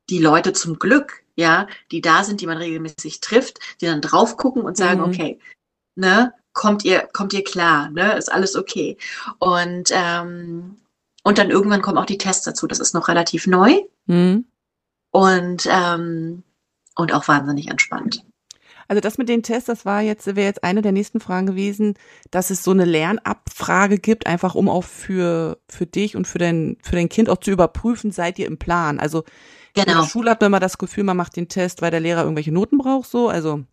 die Leute zum Glück, ja, die da sind, die man regelmäßig trifft, die dann drauf gucken und sagen, mhm. okay, ne, kommt ihr, kommt ihr klar, ne, ist alles okay. Und, ähm, und dann irgendwann kommen auch die Tests dazu. Das ist noch relativ neu mhm. und, ähm, und auch wahnsinnig entspannt. Also das mit den Tests, das war jetzt, wäre jetzt eine der nächsten Fragen gewesen, dass es so eine Lernabfrage gibt, einfach um auch für, für dich und für dein, für dein Kind auch zu überprüfen, seid ihr im Plan? Also Genau. In der Schule hat man immer das Gefühl, man macht den Test, weil der Lehrer irgendwelche Noten braucht, so, also.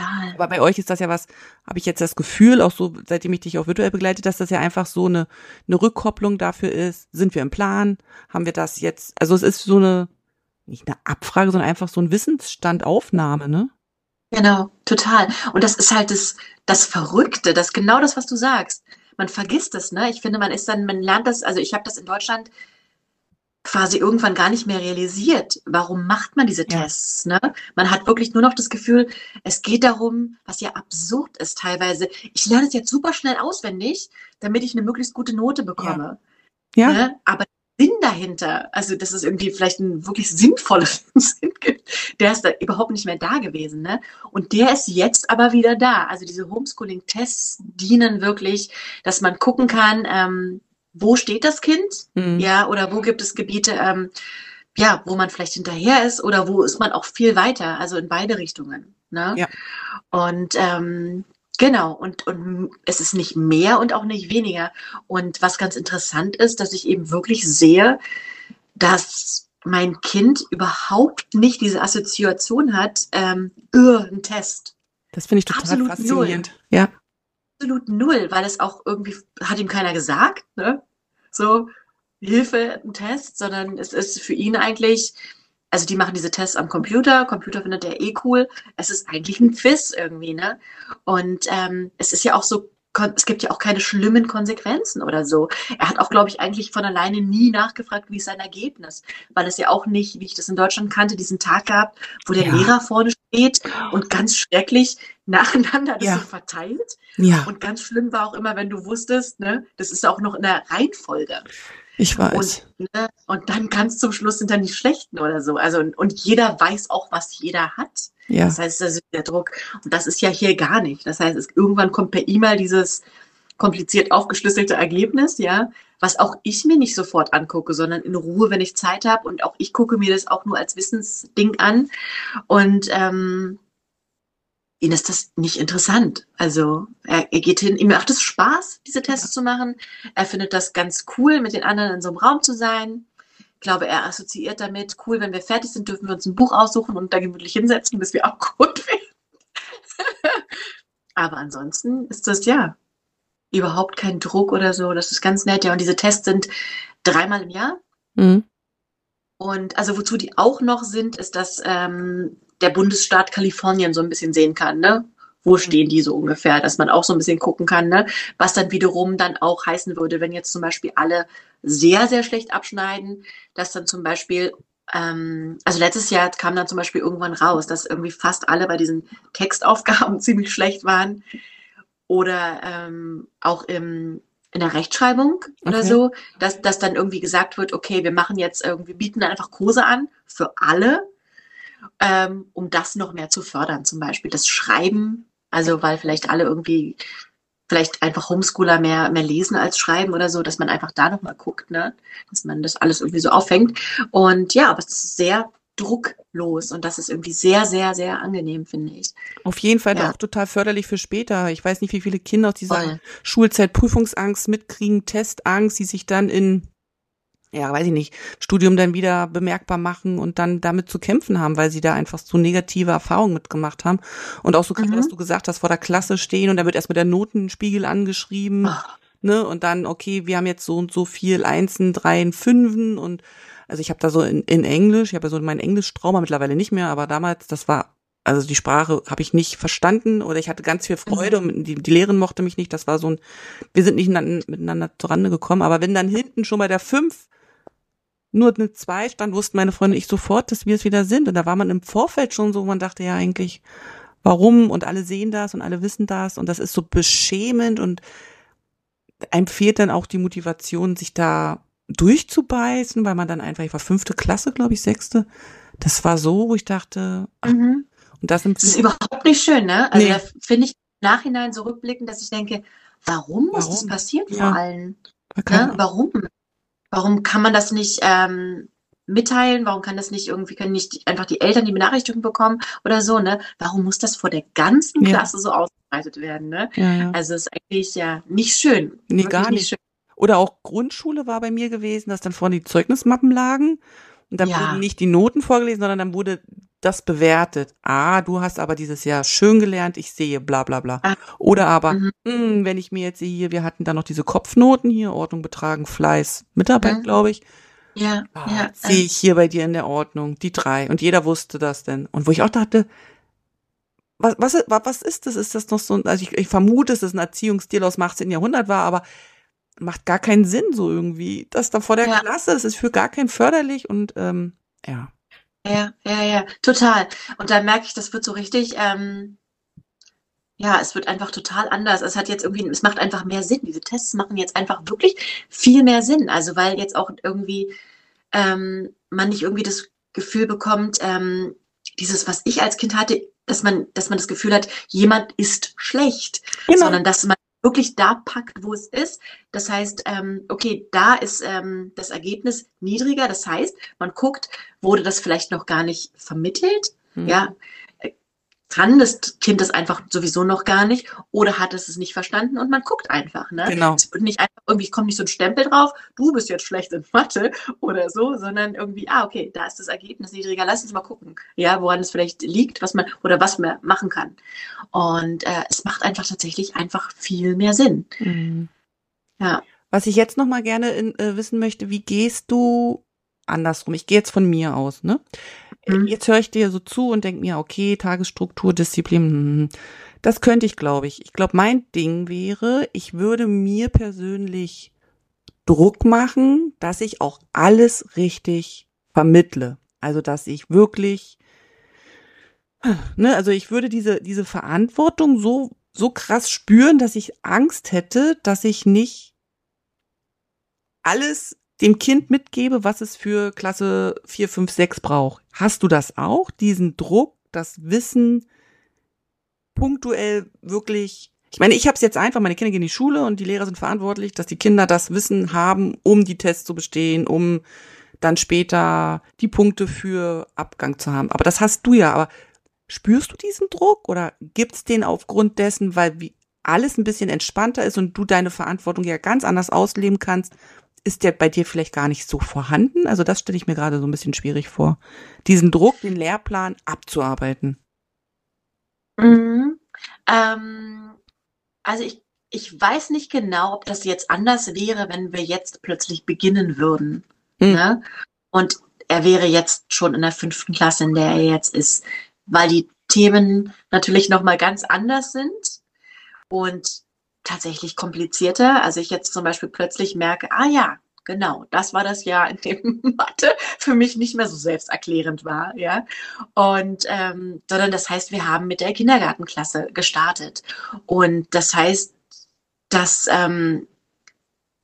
Ja. Aber bei euch ist das ja was, habe ich jetzt das Gefühl, auch so, seitdem ich dich auch virtuell begleite, dass das ja einfach so eine, eine Rückkopplung dafür ist. Sind wir im Plan? Haben wir das jetzt? Also es ist so eine, nicht eine Abfrage, sondern einfach so ein Wissensstandaufnahme, ne? Genau, total. Und das ist halt das, das Verrückte, das genau das, was du sagst. Man vergisst es, ne? Ich finde, man ist dann, man lernt das, also ich habe das in Deutschland quasi irgendwann gar nicht mehr realisiert, warum macht man diese Tests. Ja. Ne? Man hat wirklich nur noch das Gefühl, es geht darum, was ja absurd ist teilweise. Ich lerne es jetzt super schnell auswendig, damit ich eine möglichst gute Note bekomme. Ja. ja. Ne? Aber Sinn dahinter, also dass es irgendwie vielleicht einen wirklich sinnvollen Sinn gibt, der ist da überhaupt nicht mehr da gewesen. Ne? Und der ist jetzt aber wieder da. Also diese Homeschooling-Tests dienen wirklich, dass man gucken kann, ähm, wo steht das Kind? Mhm. Ja, oder wo gibt es Gebiete, ähm, ja, wo man vielleicht hinterher ist oder wo ist man auch viel weiter, also in beide Richtungen. Ne? Ja. Und ähm, genau, und, und es ist nicht mehr und auch nicht weniger. Und was ganz interessant ist, dass ich eben wirklich sehe, dass mein Kind überhaupt nicht diese Assoziation hat, ähm, öh, ein Test. Das finde ich total Absolut faszinierend. Null. Ja absolut null, weil es auch irgendwie, hat ihm keiner gesagt, ne? So, Hilfe, ein Test, sondern es ist für ihn eigentlich, also die machen diese Tests am Computer, Computer findet er eh cool. Es ist eigentlich ein Quiz irgendwie, ne? Und ähm, es ist ja auch so es gibt ja auch keine schlimmen Konsequenzen oder so. Er hat auch, glaube ich, eigentlich von alleine nie nachgefragt, wie ist sein Ergebnis, weil es ja auch nicht, wie ich das in Deutschland kannte, diesen Tag gab, wo der ja. Lehrer vorne steht und ganz schrecklich nacheinander das ja. so verteilt. Ja. Und ganz schlimm war auch immer, wenn du wusstest, ne, das ist auch noch in der Reihenfolge. Ich weiß. Und, ne, und dann ganz zum Schluss sind dann die Schlechten oder so. Also, und, und jeder weiß auch, was jeder hat. Ja. Das heißt, das ist der Druck. Und das ist ja hier gar nicht. Das heißt, es, irgendwann kommt per E-Mail dieses kompliziert aufgeschlüsselte Ergebnis, ja. was auch ich mir nicht sofort angucke, sondern in Ruhe, wenn ich Zeit habe. Und auch ich gucke mir das auch nur als Wissensding an. Und ähm, ihn ist das nicht interessant. Also er, er geht hin, ihm macht es Spaß, diese Tests zu machen. Er findet das ganz cool, mit den anderen in so einem Raum zu sein. Ich glaube, er assoziiert damit, cool, wenn wir fertig sind, dürfen wir uns ein Buch aussuchen und da gemütlich hinsetzen, bis wir auch gut werden. Aber ansonsten ist das ja überhaupt kein Druck oder so. Das ist ganz nett. Ja, und diese Tests sind dreimal im Jahr. Mhm. Und also wozu die auch noch sind, ist, dass ähm, der Bundesstaat Kalifornien so ein bisschen sehen kann, ne? Wo mhm. stehen die so ungefähr, dass man auch so ein bisschen gucken kann, ne? Was dann wiederum dann auch heißen würde, wenn jetzt zum Beispiel alle sehr, sehr schlecht abschneiden, dass dann zum Beispiel ähm, also letztes Jahr kam dann zum Beispiel irgendwann raus, dass irgendwie fast alle bei diesen Textaufgaben ziemlich schlecht waren. Oder ähm, auch im, in der Rechtschreibung oder okay. so, dass, dass dann irgendwie gesagt wird, okay, wir machen jetzt irgendwie, bieten einfach Kurse an für alle, ähm, um das noch mehr zu fördern, zum Beispiel das Schreiben, also weil vielleicht alle irgendwie vielleicht einfach Homeschooler mehr, mehr lesen als schreiben oder so, dass man einfach da nochmal guckt, ne? dass man das alles irgendwie so auffängt. Und ja, aber es ist sehr drucklos und das ist irgendwie sehr, sehr, sehr angenehm, finde ich. Auf jeden Fall ja. auch total förderlich für später. Ich weiß nicht, wie viele Kinder aus dieser Voll. Schulzeit Prüfungsangst mitkriegen, Testangst, die sich dann in ja, weiß ich nicht, Studium dann wieder bemerkbar machen und dann damit zu kämpfen haben, weil sie da einfach so negative Erfahrungen mitgemacht haben. Und auch so, mhm. was du gesagt hast, vor der Klasse stehen und da wird erst mit der Notenspiegel angeschrieben, Ach. ne, und dann, okay, wir haben jetzt so und so viel Einsen, Dreien, Fünfen und also ich habe da so in, in Englisch, ich habe ja so meinen Englisch-Trauma mittlerweile nicht mehr, aber damals, das war also die Sprache habe ich nicht verstanden oder ich hatte ganz viel Freude mhm. und die, die Lehrerin mochte mich nicht. Das war so ein, wir sind nicht miteinander zurande gekommen. Aber wenn dann hinten schon bei der fünf nur eine zwei stand, wussten meine Freunde ich sofort, dass wir es wieder sind. Und da war man im Vorfeld schon so, man dachte ja eigentlich, warum? Und alle sehen das und alle wissen das. Und das ist so beschämend und einem fehlt dann auch die Motivation, sich da durchzubeißen, weil man dann einfach, ich war fünfte Klasse, glaube ich, sechste. Das war so, wo ich dachte, ach, mhm. und das, das ist überhaupt nicht schön, ne? Also nee. da finde ich im Nachhinein so rückblickend, dass ich denke, warum, warum? muss das passieren ja. vor allem? Ne? Warum? Warum kann man das nicht ähm, mitteilen? Warum kann das nicht irgendwie, können nicht einfach die Eltern die Benachrichtigung bekommen oder so, ne? Warum muss das vor der ganzen Klasse ja. so ausgebreitet werden, ne? Ja, ja. Also ist eigentlich ja nicht schön. Nee, gar nicht. nicht oder auch Grundschule war bei mir gewesen, dass dann vorne die Zeugnismappen lagen und dann ja. wurden nicht die Noten vorgelesen, sondern dann wurde das bewertet. Ah, du hast aber dieses Jahr schön gelernt, ich sehe, bla bla bla. Ah. Oder aber, mhm. mh, hm, wenn ich mir jetzt sehe, hier, wir hatten da noch diese Kopfnoten hier, Ordnung, Betragen, Fleiß, Mitarbeit, mhm. glaube ich. Ja, ah, ja. Sehe ich hier bei dir in der Ordnung, die drei. Und jeder wusste das denn. Und wo ich auch dachte, was, was, was ist das? Ist das noch so, also ich, ich vermute, dass es ein Erziehungsstil aus dem 18. Jahrhundert war, aber macht gar keinen Sinn so irgendwie. Das da vor der ja. Klasse, das ist für gar keinen förderlich und ähm, ja. Ja, ja, ja, total. Und da merke ich, das wird so richtig, ähm, ja, es wird einfach total anders. Es hat jetzt irgendwie, es macht einfach mehr Sinn. Diese Tests machen jetzt einfach wirklich viel mehr Sinn. Also weil jetzt auch irgendwie ähm, man nicht irgendwie das Gefühl bekommt, ähm, dieses, was ich als Kind hatte, dass man, dass man das Gefühl hat, jemand ist schlecht, genau. sondern dass man wirklich da packt, wo es ist. Das heißt, ähm, okay, da ist ähm, das Ergebnis niedriger. Das heißt, man guckt, wurde das vielleicht noch gar nicht vermittelt? Mhm. Ja, kann das Kind das einfach sowieso noch gar nicht oder hat es es nicht verstanden und man guckt einfach. Ne? Genau. Es wird nicht einfach irgendwie, kommt nicht so ein Stempel drauf, du bist jetzt schlecht in Mathe oder so, sondern irgendwie, ah, okay, da ist das Ergebnis niedriger, lass uns mal gucken, ja, woran es vielleicht liegt, was man oder was man machen kann. Und äh, es macht einfach tatsächlich einfach viel mehr Sinn. Mhm. Ja. Was ich jetzt noch mal gerne in, äh, wissen möchte, wie gehst du andersrum? Ich gehe jetzt von mir aus, ne? Mhm. Jetzt höre ich dir so zu und denke mir, okay, Tagesstruktur, Disziplin, hm, das könnte ich, glaube ich. Ich glaube, mein Ding wäre, ich würde mir persönlich Druck machen, dass ich auch alles richtig vermittle. Also, dass ich wirklich, ne, also ich würde diese, diese Verantwortung so, so krass spüren, dass ich Angst hätte, dass ich nicht alles dem Kind mitgebe, was es für Klasse 4, 5, 6 braucht. Hast du das auch, diesen Druck, das Wissen punktuell wirklich Ich meine, ich habe es jetzt einfach, meine Kinder gehen in die Schule und die Lehrer sind verantwortlich, dass die Kinder das Wissen haben, um die Tests zu bestehen, um dann später die Punkte für Abgang zu haben. Aber das hast du ja. Aber spürst du diesen Druck oder gibt's den aufgrund dessen, weil wie alles ein bisschen entspannter ist und du deine Verantwortung ja ganz anders ausleben kannst, ist der bei dir vielleicht gar nicht so vorhanden? Also das stelle ich mir gerade so ein bisschen schwierig vor, diesen Druck, den Lehrplan abzuarbeiten. Mhm. Ähm, also ich, ich weiß nicht genau, ob das jetzt anders wäre, wenn wir jetzt plötzlich beginnen würden. Mhm. Ne? Und er wäre jetzt schon in der fünften Klasse, in der er jetzt ist, weil die Themen natürlich nochmal ganz anders sind und tatsächlich komplizierter. Also ich jetzt zum Beispiel plötzlich merke, ah ja, genau, das war das Jahr, in dem Mathe für mich nicht mehr so selbsterklärend war, ja. Und ähm, sondern das heißt, wir haben mit der Kindergartenklasse gestartet. Und das heißt, dass ähm,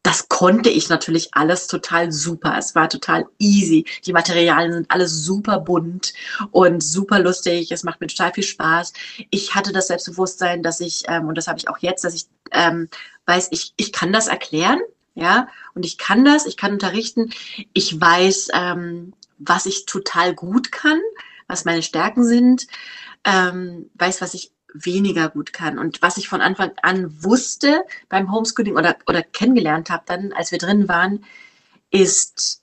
das konnte ich natürlich alles total super. Es war total easy. Die Materialien sind alles super bunt und super lustig. Es macht mir total viel Spaß. Ich hatte das Selbstbewusstsein, dass ich, ähm, und das habe ich auch jetzt, dass ich ähm, weiß, ich, ich kann das erklären, ja, und ich kann das, ich kann unterrichten. Ich weiß, ähm, was ich total gut kann, was meine Stärken sind, ähm, weiß, was ich weniger gut kann. Und was ich von Anfang an wusste beim Homeschooling oder, oder kennengelernt habe, dann, als wir drin waren, ist,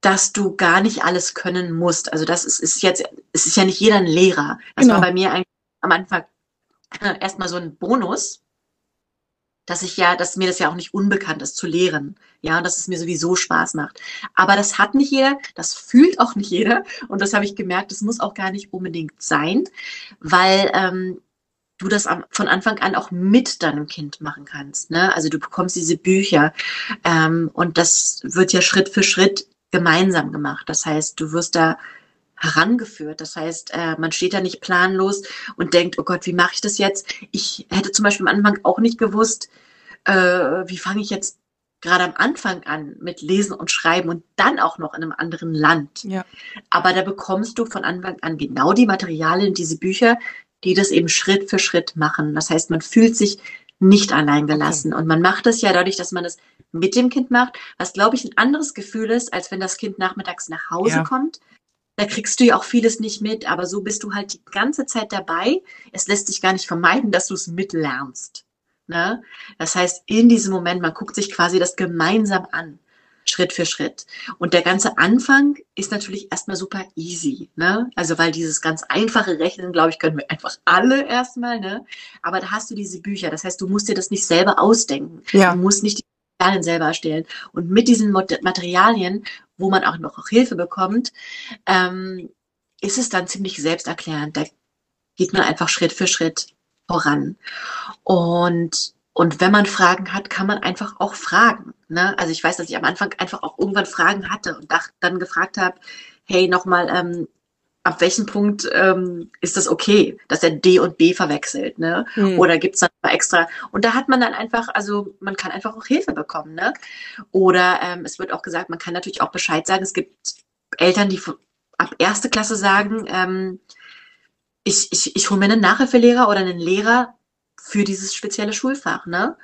dass du gar nicht alles können musst. Also das ist, ist jetzt, es ist ja nicht jeder ein Lehrer. Das genau. war bei mir eigentlich am Anfang erstmal so ein Bonus, dass ich ja, dass mir das ja auch nicht unbekannt ist zu lehren, ja, und dass es mir sowieso Spaß macht. Aber das hat nicht jeder, das fühlt auch nicht jeder, und das habe ich gemerkt, das muss auch gar nicht unbedingt sein, weil ähm, du das am, von Anfang an auch mit deinem Kind machen kannst. Ne? Also du bekommst diese Bücher ähm, und das wird ja Schritt für Schritt gemeinsam gemacht. Das heißt, du wirst da herangeführt. Das heißt, äh, man steht da nicht planlos und denkt, oh Gott, wie mache ich das jetzt? Ich hätte zum Beispiel am Anfang auch nicht gewusst, äh, wie fange ich jetzt gerade am Anfang an mit Lesen und Schreiben und dann auch noch in einem anderen Land. Ja. Aber da bekommst du von Anfang an genau die Materialien, diese Bücher, die das eben Schritt für Schritt machen. Das heißt, man fühlt sich nicht allein gelassen. Okay. Und man macht es ja dadurch, dass man es mit dem Kind macht, was, glaube ich, ein anderes Gefühl ist, als wenn das Kind nachmittags nach Hause ja. kommt da kriegst du ja auch vieles nicht mit, aber so bist du halt die ganze Zeit dabei. Es lässt sich gar nicht vermeiden, dass du es mitlernst. Ne? Das heißt, in diesem Moment, man guckt sich quasi das gemeinsam an, Schritt für Schritt. Und der ganze Anfang ist natürlich erstmal super easy. Ne? Also, weil dieses ganz einfache Rechnen, glaube ich, können wir einfach alle erstmal. Ne? Aber da hast du diese Bücher. Das heißt, du musst dir das nicht selber ausdenken. Ja. Du musst nicht die Materialien selber erstellen. Und mit diesen Materialien wo man auch noch Hilfe bekommt, ähm, ist es dann ziemlich selbsterklärend. Da geht man einfach Schritt für Schritt voran. Und, und wenn man Fragen hat, kann man einfach auch fragen. Ne? Also ich weiß, dass ich am Anfang einfach auch irgendwann Fragen hatte und dann gefragt habe, hey, nochmal, ähm, ab welchem Punkt ähm, ist das okay, dass er D und B verwechselt, ne? Mhm. Oder gibt's dann mal extra? Und da hat man dann einfach, also man kann einfach auch Hilfe bekommen, ne? Oder ähm, es wird auch gesagt, man kann natürlich auch Bescheid sagen. Es gibt Eltern, die ab erste Klasse sagen, ähm, ich, ich, ich hole mir einen Nachhilfelehrer oder einen Lehrer für dieses spezielle Schulfach, ne?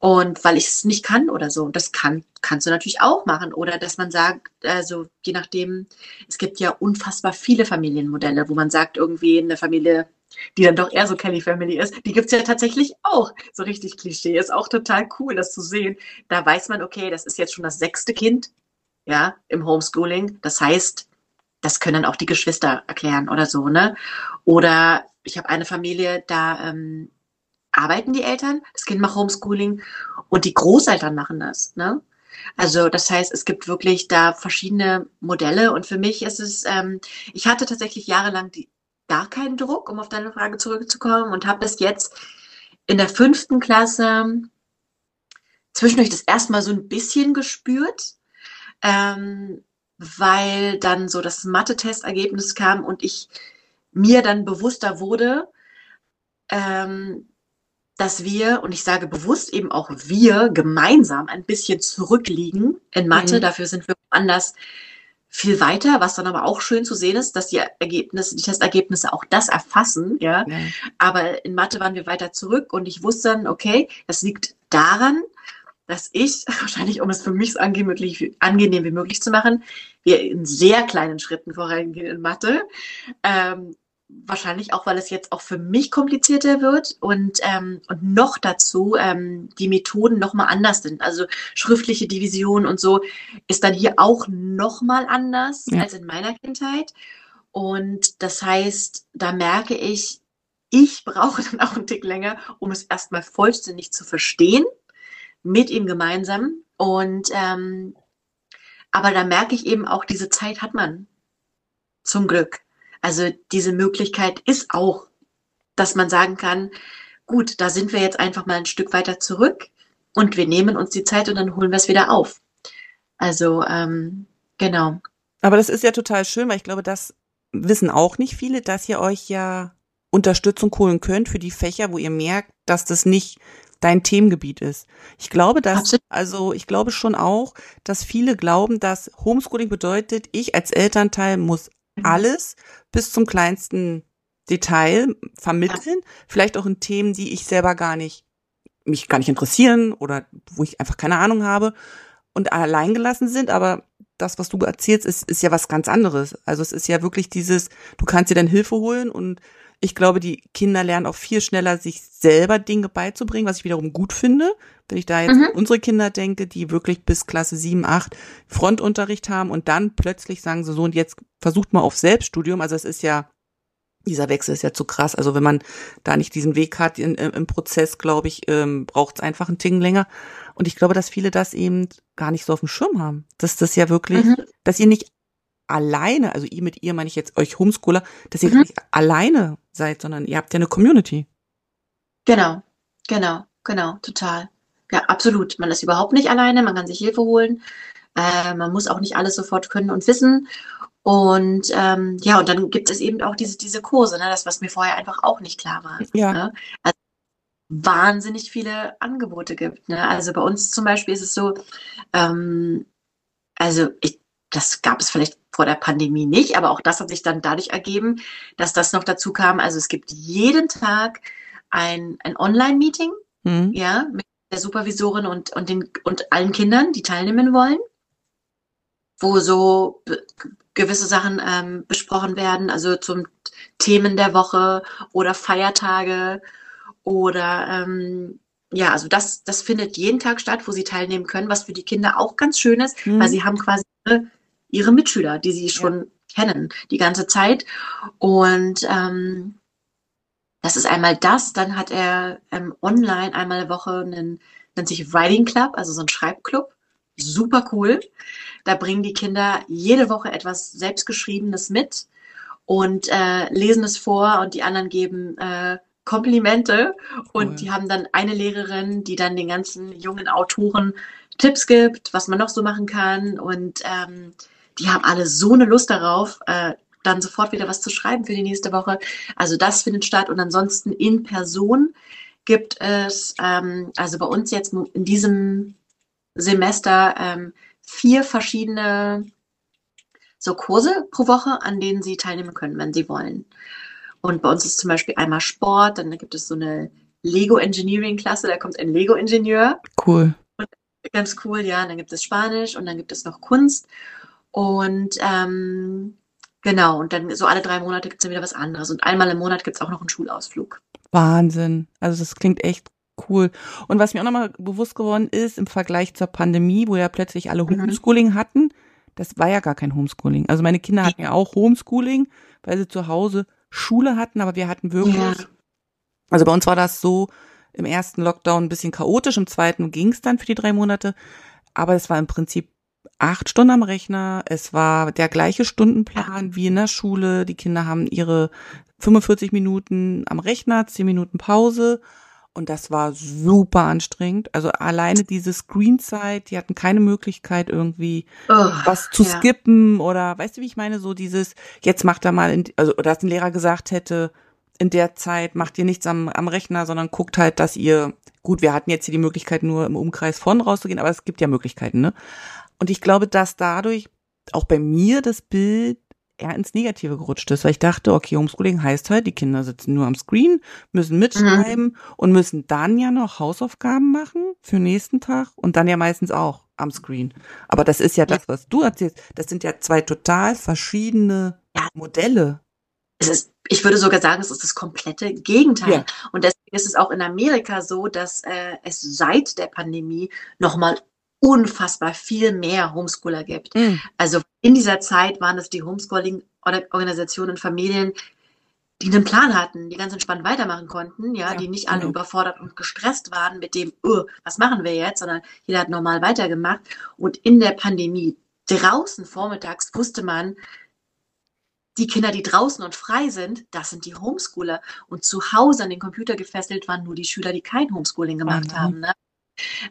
Und weil ich es nicht kann oder so. Und das kann, kannst du natürlich auch machen. Oder dass man sagt, also je nachdem, es gibt ja unfassbar viele Familienmodelle, wo man sagt, irgendwie eine Familie, die dann doch eher so Kelly Family ist, die gibt's ja tatsächlich auch. So richtig Klischee. Ist auch total cool, das zu sehen. Da weiß man, okay, das ist jetzt schon das sechste Kind, ja, im Homeschooling. Das heißt, das können auch die Geschwister erklären oder so, ne? Oder ich habe eine Familie, da ähm, arbeiten die Eltern, das Kind macht Homeschooling und die Großeltern machen das. Ne? Also das heißt, es gibt wirklich da verschiedene Modelle und für mich ist es, ähm, ich hatte tatsächlich jahrelang die, gar keinen Druck, um auf deine Frage zurückzukommen und habe es jetzt in der fünften Klasse zwischendurch das erstmal so ein bisschen gespürt, ähm, weil dann so das Mathe-Testergebnis kam und ich mir dann bewusster wurde, ähm, dass wir, und ich sage bewusst eben auch wir, gemeinsam ein bisschen zurückliegen in Mathe. Mhm. Dafür sind wir anders viel weiter, was dann aber auch schön zu sehen ist, dass die Ergebnisse, die Testergebnisse auch das erfassen, ja. ja. Aber in Mathe waren wir weiter zurück und ich wusste dann, okay, das liegt daran, dass ich, wahrscheinlich um es für mich so angenehm wie möglich zu machen, wir in sehr kleinen Schritten vorangehen in Mathe. Ähm, wahrscheinlich auch, weil es jetzt auch für mich komplizierter wird und, ähm, und noch dazu ähm, die Methoden nochmal anders sind. Also schriftliche Division und so ist dann hier auch nochmal anders ja. als in meiner Kindheit. Und das heißt, da merke ich, ich brauche dann auch einen Tick länger, um es erstmal vollständig zu verstehen mit ihm gemeinsam. Und ähm, aber da merke ich eben auch, diese Zeit hat man. Zum Glück. Also diese Möglichkeit ist auch, dass man sagen kann, gut, da sind wir jetzt einfach mal ein Stück weiter zurück und wir nehmen uns die Zeit und dann holen wir es wieder auf. Also ähm, genau. Aber das ist ja total schön, weil ich glaube, das wissen auch nicht viele, dass ihr euch ja Unterstützung holen könnt für die Fächer, wo ihr merkt, dass das nicht dein Themengebiet ist. Ich glaube, dass, Absolut. also ich glaube schon auch, dass viele glauben, dass Homeschooling bedeutet, ich als Elternteil muss. Alles bis zum kleinsten Detail vermitteln, vielleicht auch in Themen, die ich selber gar nicht, mich gar nicht interessieren oder wo ich einfach keine Ahnung habe und alleingelassen sind, aber das, was du erzählst, ist, ist ja was ganz anderes. Also es ist ja wirklich dieses, du kannst dir dann Hilfe holen und ich glaube, die Kinder lernen auch viel schneller, sich selber Dinge beizubringen, was ich wiederum gut finde. Wenn ich da jetzt mhm. an unsere Kinder denke, die wirklich bis Klasse 7, 8 Frontunterricht haben und dann plötzlich sagen sie so, und jetzt versucht mal auf Selbststudium. Also es ist ja, dieser Wechsel ist ja zu krass. Also wenn man da nicht diesen Weg hat in, im Prozess, glaube ich, ähm, braucht es einfach einen Ticken länger. Und ich glaube, dass viele das eben gar nicht so auf dem Schirm haben. Dass das ja wirklich, mhm. dass ihr nicht alleine, also ihr mit ihr meine ich jetzt euch Homeschooler, dass ihr mhm. nicht alleine seid, sondern ihr habt ja eine Community. Genau, genau, genau, total. Ja, absolut. Man ist überhaupt nicht alleine, man kann sich Hilfe holen. Äh, man muss auch nicht alles sofort können und wissen. Und ähm, ja, und dann gibt es eben auch diese, diese Kurse, ne? das, was mir vorher einfach auch nicht klar war. Ja. Ne? Also, wahnsinnig viele Angebote gibt. Ne? Also bei uns zum Beispiel ist es so, ähm, also ich, das gab es vielleicht vor der Pandemie nicht, aber auch das hat sich dann dadurch ergeben, dass das noch dazu kam. Also es gibt jeden Tag ein, ein Online-Meeting, mhm. ja, mit der Supervisorin und, und, den, und allen Kindern, die teilnehmen wollen, wo so gewisse Sachen ähm, besprochen werden, also zum Themen der Woche oder Feiertage oder ähm, ja, also das, das findet jeden Tag statt, wo sie teilnehmen können, was für die Kinder auch ganz schön ist, mhm. weil sie haben quasi ihre Mitschüler, die sie schon ja. kennen, die ganze Zeit. Und ähm, das ist einmal das, dann hat er ähm, online einmal eine Woche einen, nennt sich Writing Club, also so ein Schreibclub. Super cool. Da bringen die Kinder jede Woche etwas Selbstgeschriebenes mit und äh, lesen es vor und die anderen geben äh, Komplimente und cool. die haben dann eine Lehrerin, die dann den ganzen jungen Autoren Tipps gibt, was man noch so machen kann und ähm, die haben alle so eine Lust darauf, äh, dann sofort wieder was zu schreiben für die nächste Woche. Also das findet statt und ansonsten in Person gibt es, ähm, also bei uns jetzt in diesem Semester ähm, vier verschiedene so Kurse pro Woche, an denen Sie teilnehmen können, wenn Sie wollen. Und bei uns ist zum Beispiel einmal Sport, dann gibt es so eine Lego Engineering Klasse, da kommt ein Lego Ingenieur. Cool. Und ganz cool, ja. Und dann gibt es Spanisch und dann gibt es noch Kunst. Und ähm, genau, und dann so alle drei Monate gibt es dann wieder was anderes. Und einmal im Monat gibt es auch noch einen Schulausflug. Wahnsinn. Also das klingt echt cool. Und was mir auch nochmal bewusst geworden ist, im Vergleich zur Pandemie, wo ja plötzlich alle mhm. Homeschooling mhm. hatten, das war ja gar kein Homeschooling. Also meine Kinder hatten ja auch Homeschooling, weil sie zu Hause Schule hatten, aber wir hatten wirklich, ja. also bei uns war das so im ersten Lockdown ein bisschen chaotisch, im zweiten ging es dann für die drei Monate, aber es war im Prinzip acht Stunden am Rechner. Es war der gleiche Stundenplan wie in der Schule. Die Kinder haben ihre 45 Minuten am Rechner, 10 Minuten Pause. Und das war super anstrengend. Also alleine diese Screenzeit, die hatten keine Möglichkeit irgendwie oh, was zu ja. skippen oder weißt du, wie ich meine? So dieses, jetzt macht er mal, in, also dass ein Lehrer gesagt hätte, in der Zeit macht ihr nichts am, am Rechner, sondern guckt halt, dass ihr, gut, wir hatten jetzt hier die Möglichkeit, nur im Umkreis von rauszugehen, aber es gibt ja Möglichkeiten, ne? Und ich glaube, dass dadurch auch bei mir das Bild eher ins Negative gerutscht ist, weil ich dachte, okay, Homeschooling heißt halt, die Kinder sitzen nur am Screen, müssen mitschreiben mhm. und müssen dann ja noch Hausaufgaben machen für nächsten Tag und dann ja meistens auch am Screen. Aber das ist ja das, was du erzählst. Das sind ja zwei total verschiedene ja. Modelle. Es ist, ich würde sogar sagen, es ist das komplette Gegenteil. Ja. Und deswegen ist es auch in Amerika so, dass äh, es seit der Pandemie nochmal unfassbar viel mehr Homeschooler gibt. Mhm. Also in dieser Zeit waren es die Homeschooling-Organisationen und Familien, die einen Plan hatten, die ganz entspannt weitermachen konnten, ja, ja die nicht alle genau. überfordert und gestresst waren mit dem, oh, was machen wir jetzt, sondern jeder hat normal weitergemacht. Und in der Pandemie draußen vormittags wusste man, die Kinder, die draußen und frei sind, das sind die Homeschooler. Und zu Hause an den Computer gefesselt waren nur die Schüler, die kein Homeschooling gemacht mhm. haben. Ne?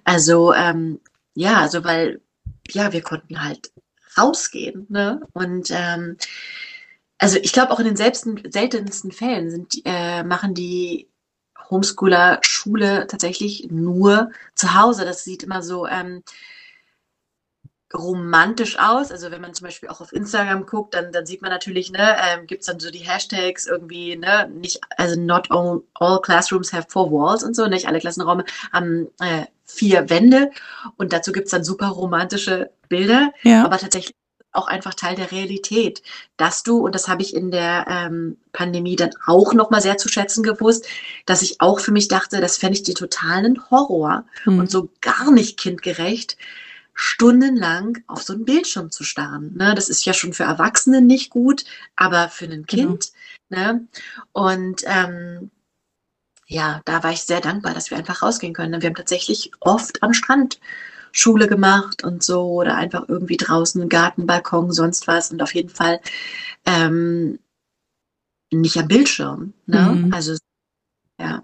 Also ähm, ja, also weil, ja, wir konnten halt rausgehen. Ne? Und ähm, also ich glaube auch in den selbsten, seltensten Fällen sind, äh, machen die Homeschooler Schule tatsächlich nur zu Hause. Das sieht immer so ähm, romantisch aus. Also wenn man zum Beispiel auch auf Instagram guckt, dann, dann sieht man natürlich, ne, ähm, gibt es dann so die Hashtags irgendwie, ne, nicht, also not all, all classrooms have four walls und so, nicht alle Klassenräume haben äh, vier Wände und dazu gibt es dann super romantische Bilder, ja. aber tatsächlich auch einfach Teil der Realität, dass du, und das habe ich in der ähm, Pandemie dann auch nochmal sehr zu schätzen gewusst, dass ich auch für mich dachte, das fände ich die totalen Horror mhm. und so gar nicht kindgerecht, stundenlang auf so einen Bildschirm zu starren. Ne? Das ist ja schon für Erwachsene nicht gut, aber für ein genau. Kind. Genau. Ne? Und ähm, ja, da war ich sehr dankbar, dass wir einfach rausgehen können. Wir haben tatsächlich oft am Strand Schule gemacht und so oder einfach irgendwie draußen Garten, Balkon, sonst was und auf jeden Fall ähm, nicht am Bildschirm. Ne? Mhm. Also ja.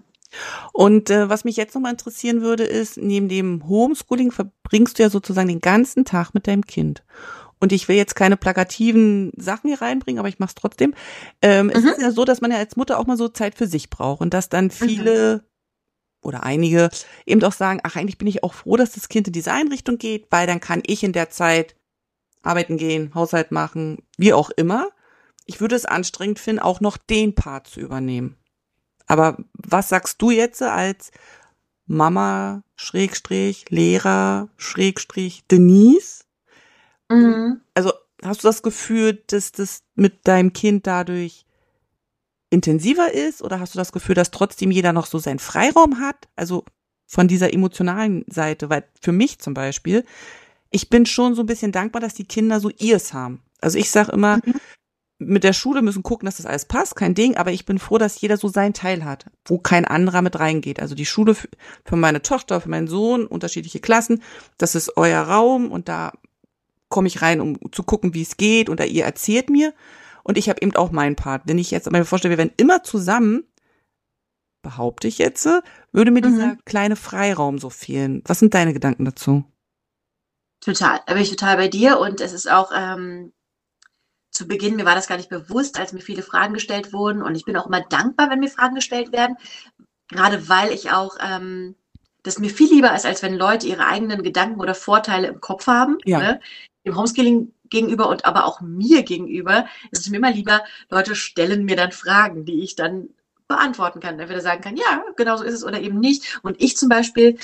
Und äh, was mich jetzt nochmal interessieren würde, ist, neben dem Homeschooling verbringst du ja sozusagen den ganzen Tag mit deinem Kind. Und ich will jetzt keine plakativen Sachen hier reinbringen, aber ich mache es trotzdem. Ähm, mhm. Es ist ja so, dass man ja als Mutter auch mal so Zeit für sich braucht und dass dann mhm. viele mhm. oder einige eben auch sagen, ach, eigentlich bin ich auch froh, dass das Kind in diese Einrichtung geht, weil dann kann ich in der Zeit arbeiten gehen, Haushalt machen, wie auch immer. Ich würde es anstrengend finden, auch noch den Part zu übernehmen. Aber was sagst du jetzt als Mama, Schrägstrich, Lehrer, Schrägstrich, Denise? Mhm. Also hast du das Gefühl, dass das mit deinem Kind dadurch intensiver ist oder hast du das Gefühl, dass trotzdem jeder noch so seinen Freiraum hat? Also von dieser emotionalen Seite, weil für mich zum Beispiel, ich bin schon so ein bisschen dankbar, dass die Kinder so ihrs haben. Also ich sage immer, mhm mit der Schule müssen gucken, dass das alles passt, kein Ding, aber ich bin froh, dass jeder so seinen Teil hat, wo kein anderer mit reingeht. Also die Schule für, für meine Tochter, für meinen Sohn, unterschiedliche Klassen, das ist euer Raum und da komme ich rein, um zu gucken, wie es geht und da ihr erzählt mir und ich habe eben auch meinen Part. Wenn ich jetzt mir vorstelle, wir wären immer zusammen, behaupte ich jetzt, würde mir mhm. dieser kleine Freiraum so fehlen. Was sind deine Gedanken dazu? Total, da bin ich total bei dir und es ist auch ähm, zu Beginn, mir war das gar nicht bewusst, als mir viele Fragen gestellt wurden. Und ich bin auch immer dankbar, wenn mir Fragen gestellt werden. Gerade weil ich auch, ähm, das mir viel lieber ist, als wenn Leute ihre eigenen Gedanken oder Vorteile im Kopf haben. Ja. Ne? Dem Homeschooling gegenüber und aber auch mir gegenüber ist es mir immer lieber, Leute stellen mir dann Fragen, die ich dann beantworten kann. Entweder sagen kann, ja, genau so ist es oder eben nicht. Und ich zum Beispiel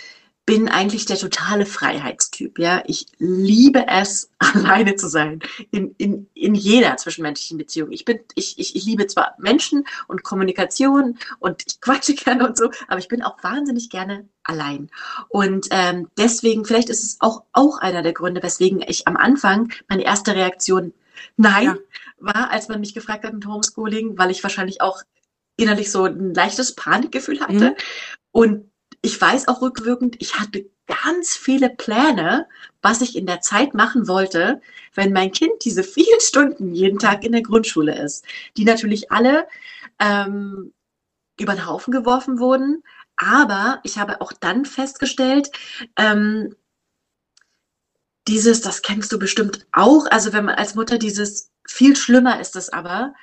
bin eigentlich der totale Freiheitstyp. Ja, ich liebe es, alleine zu sein in, in, in jeder zwischenmenschlichen Beziehung. Ich bin, ich, ich, ich liebe zwar Menschen und Kommunikation und ich quatsche gerne und so, aber ich bin auch wahnsinnig gerne allein. Und ähm, deswegen, vielleicht ist es auch auch einer der Gründe, weswegen ich am Anfang meine erste Reaktion Nein ja. war, als man mich gefragt hat mit Homeschooling, weil ich wahrscheinlich auch innerlich so ein leichtes Panikgefühl hatte. Mhm. Und ich weiß auch rückwirkend, ich hatte ganz viele Pläne, was ich in der Zeit machen wollte, wenn mein Kind diese vielen Stunden jeden Tag in der Grundschule ist, die natürlich alle ähm, über den Haufen geworfen wurden. Aber ich habe auch dann festgestellt, ähm, dieses, das kennst du bestimmt auch, also wenn man als Mutter dieses, viel schlimmer ist es aber,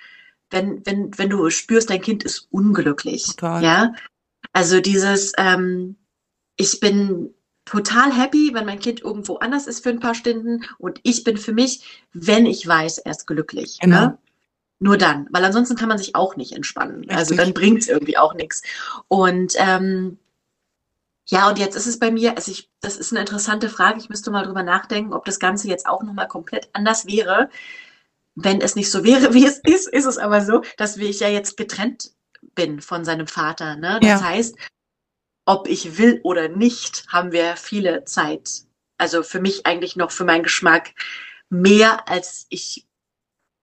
wenn, wenn, wenn du spürst, dein Kind ist unglücklich. Total. Ja, also dieses, ähm, ich bin total happy, wenn mein Kind irgendwo anders ist für ein paar Stunden und ich bin für mich, wenn ich weiß, er ist glücklich. Genau. Ne? Nur dann, weil ansonsten kann man sich auch nicht entspannen. Richtig. Also dann bringt es irgendwie auch nichts. Und ähm, ja, und jetzt ist es bei mir, also ich, das ist eine interessante Frage. Ich müsste mal drüber nachdenken, ob das Ganze jetzt auch nochmal komplett anders wäre. Wenn es nicht so wäre, wie es ist, ist es aber so, dass ich ja jetzt getrennt bin von seinem Vater. Ne? Das Ja. heißt, ob ich will oder nicht, haben wir viele Zeit. Also für mich eigentlich noch für meinen Geschmack mehr, als ich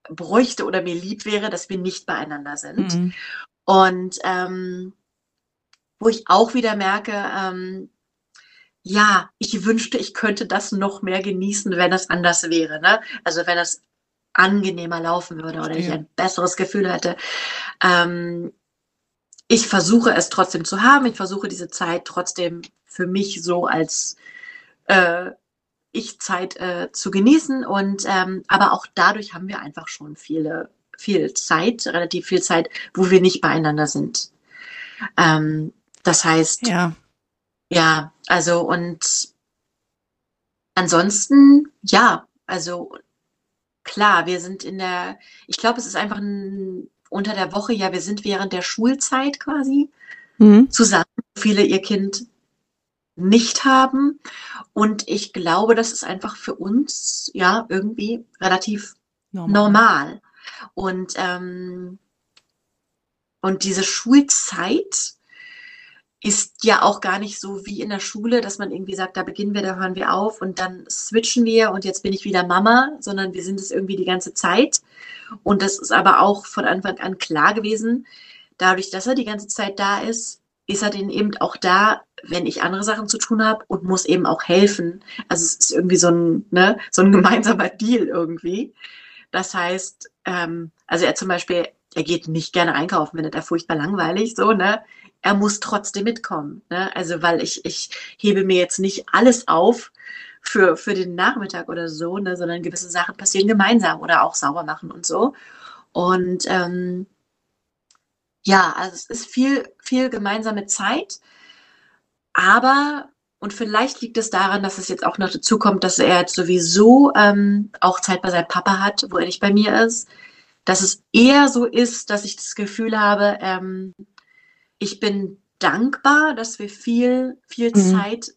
bräuchte oder mir lieb wäre, dass wir nicht beieinander sind. Mhm. Und ähm, wo ich auch wieder merke, ähm, ja, ich wünschte, ich könnte das noch mehr genießen, wenn es anders wäre. Ne? Also wenn es angenehmer laufen würde oder ich ein besseres Gefühl hätte. Ähm, ich versuche es trotzdem zu haben. Ich versuche diese Zeit trotzdem für mich so als äh, Ich-Zeit äh, zu genießen. Und ähm, aber auch dadurch haben wir einfach schon viele, viel Zeit, relativ viel Zeit, wo wir nicht beieinander sind. Ähm, das heißt, Ja. ja, also und ansonsten, ja, also klar, wir sind in der, ich glaube, es ist einfach ein, unter der Woche, ja, wir sind während der Schulzeit quasi Mhm. zusammen, viele ihr Kind nicht haben. Und ich glaube, das ist einfach für uns, ja, irgendwie relativ normal. Und, ähm, und diese Schulzeit ist ja auch gar nicht so wie in der Schule, dass man irgendwie sagt, da beginnen wir, da hören wir auf und dann switchen wir und jetzt bin ich wieder Mama, sondern wir sind es irgendwie die ganze Zeit. Und das ist aber auch von Anfang an klar gewesen. Dadurch, dass er die ganze Zeit da ist, ist er denn eben auch da, wenn ich andere Sachen zu tun habe und muss eben auch helfen. Also es ist irgendwie so ein, ne, so ein gemeinsamer Deal irgendwie. Das heißt, ähm, also er zum Beispiel, er geht nicht gerne einkaufen, findet er furchtbar langweilig, so, ne? Er muss trotzdem mitkommen, ne? Also, weil ich, ich hebe mir jetzt nicht alles auf für, für den Nachmittag oder so, ne? Sondern gewisse Sachen passieren gemeinsam oder auch sauber machen und so. Und ähm, ja, also es ist viel, viel gemeinsame Zeit, aber und vielleicht liegt es daran, dass es jetzt auch noch dazu kommt, dass er jetzt sowieso ähm, auch Zeit bei seinem Papa hat, wo er nicht bei mir ist. Dass es eher so ist, dass ich das Gefühl habe, ähm, ich bin dankbar, dass wir viel, viel Mhm. Zeit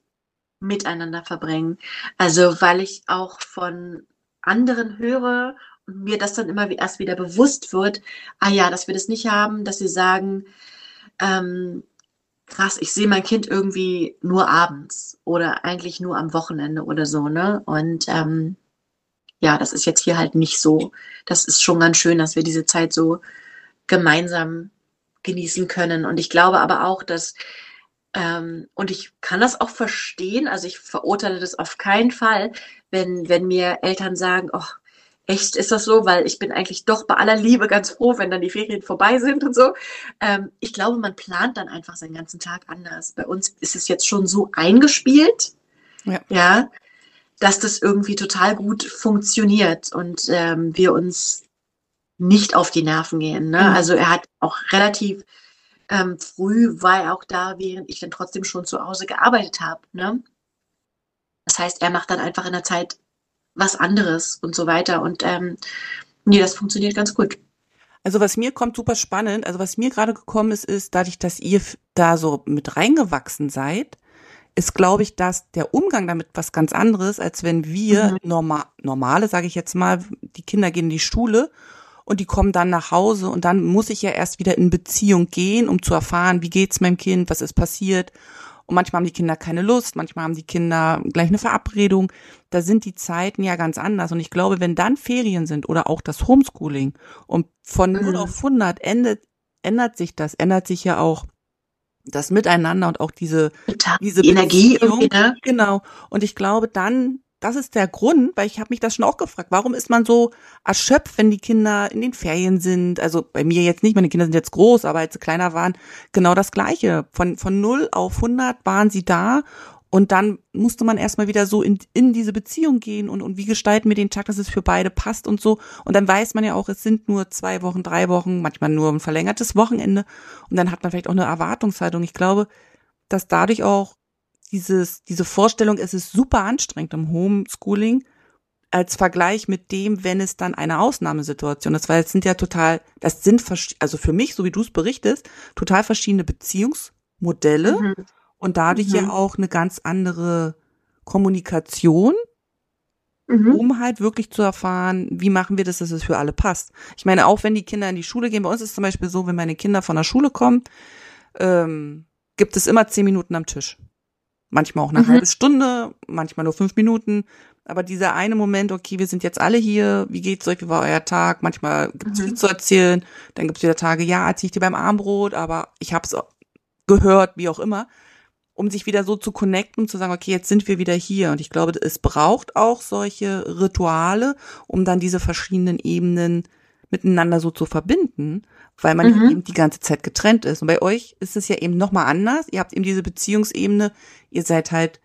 miteinander verbringen. Also weil ich auch von anderen höre und mir das dann immer erst wieder bewusst wird, ah ja, dass wir das nicht haben, dass sie sagen, ähm, krass, ich sehe mein Kind irgendwie nur abends oder eigentlich nur am Wochenende oder so, ne? Und ähm, ja, das ist jetzt hier halt nicht so. Das ist schon ganz schön, dass wir diese Zeit so gemeinsam genießen können. Und ich glaube aber auch, dass, ähm, und ich kann das auch verstehen, also ich verurteile das auf keinen Fall, wenn, wenn mir Eltern sagen, oh, echt ist das so, weil ich bin eigentlich doch bei aller Liebe ganz froh, wenn dann die Ferien vorbei sind und so. Ähm, ich glaube, man plant dann einfach seinen ganzen Tag anders. Bei uns ist es jetzt schon so eingespielt, Ja. ja, dass das irgendwie total gut funktioniert und ähm, wir uns nicht auf die Nerven gehen. Ne? Mhm. Also er hat auch relativ ähm, früh war er auch da, während ich dann trotzdem schon zu Hause gearbeitet habe. Ne? Das heißt, er macht dann einfach in der Zeit was anderes und so weiter. Und ähm, nee, das funktioniert ganz gut. Also was mir kommt super spannend, also was mir gerade gekommen ist, ist, dadurch, dass ihr da so mit reingewachsen seid, ist, glaube ich, dass der Umgang damit was ganz anderes, als wenn wir Mhm. normal, normale, sage ich jetzt mal, die Kinder gehen in die Schule und die kommen dann nach Hause und dann muss ich ja erst wieder in Beziehung gehen, um zu erfahren, wie geht's meinem Kind, was ist passiert. Und manchmal haben die Kinder keine Lust, manchmal haben die Kinder gleich eine Verabredung. Da sind die Zeiten ja ganz anders. Und ich glaube, wenn dann Ferien sind oder auch das Homeschooling und von 0 Mhm. auf 100 endet, ändert sich das, ändert sich ja auch das Miteinander und auch diese, Total. diese Die Energie Beziehung. irgendwie, ne? Genau. Und ich glaube dann, das ist der Grund, weil ich habe mich das schon auch gefragt, warum ist man so erschöpft, wenn die Kinder in den Ferien sind? Also bei mir jetzt nicht, meine Kinder sind jetzt groß, aber als sie kleiner waren, genau das Gleiche. Von, von 0 auf 100 waren sie da und dann musste man erstmal wieder so in, in diese Beziehung gehen und, und wie gestalten wir den Tag, dass es für beide passt und so. Und dann weiß man ja auch, es sind nur zwei Wochen, drei Wochen, manchmal nur ein verlängertes Wochenende. Und dann hat man vielleicht auch eine Erwartungshaltung. Ich glaube, dass dadurch auch dieses, diese Vorstellung, es ist super anstrengend im Homeschooling als Vergleich mit dem, wenn es dann eine Ausnahmesituation ist, weil es sind ja total, das sind, also für mich, so wie du es berichtest, total verschiedene Beziehungsmodelle mhm. und dadurch mhm. ja auch eine ganz andere Kommunikation, mhm. um halt wirklich zu erfahren, wie machen wir das, dass es für alle passt. Ich meine, auch wenn die Kinder in die Schule gehen, bei uns ist es zum Beispiel so, wenn meine Kinder von der Schule kommen, ähm, gibt es immer zehn Minuten am Tisch. Manchmal auch eine mhm. halbe Stunde, manchmal nur fünf Minuten. Aber dieser eine Moment, okay, wir sind jetzt alle hier, wie geht's euch, wie war euer Tag? Manchmal gibt's mhm. viel zu erzählen. Dann gibt's wieder Tage, ja, erzähl ich dir beim Armbrot, aber ich habe es gehört, wie auch immer. Um sich wieder so zu connecten, zu sagen, okay, jetzt sind wir wieder hier. Und ich glaube, es braucht auch solche Rituale, um dann diese verschiedenen Ebenen miteinander so zu verbinden weil man mhm. eben die ganze Zeit getrennt ist. Und bei euch ist es ja eben nochmal anders. Ihr habt eben diese Beziehungsebene, ihr seid halt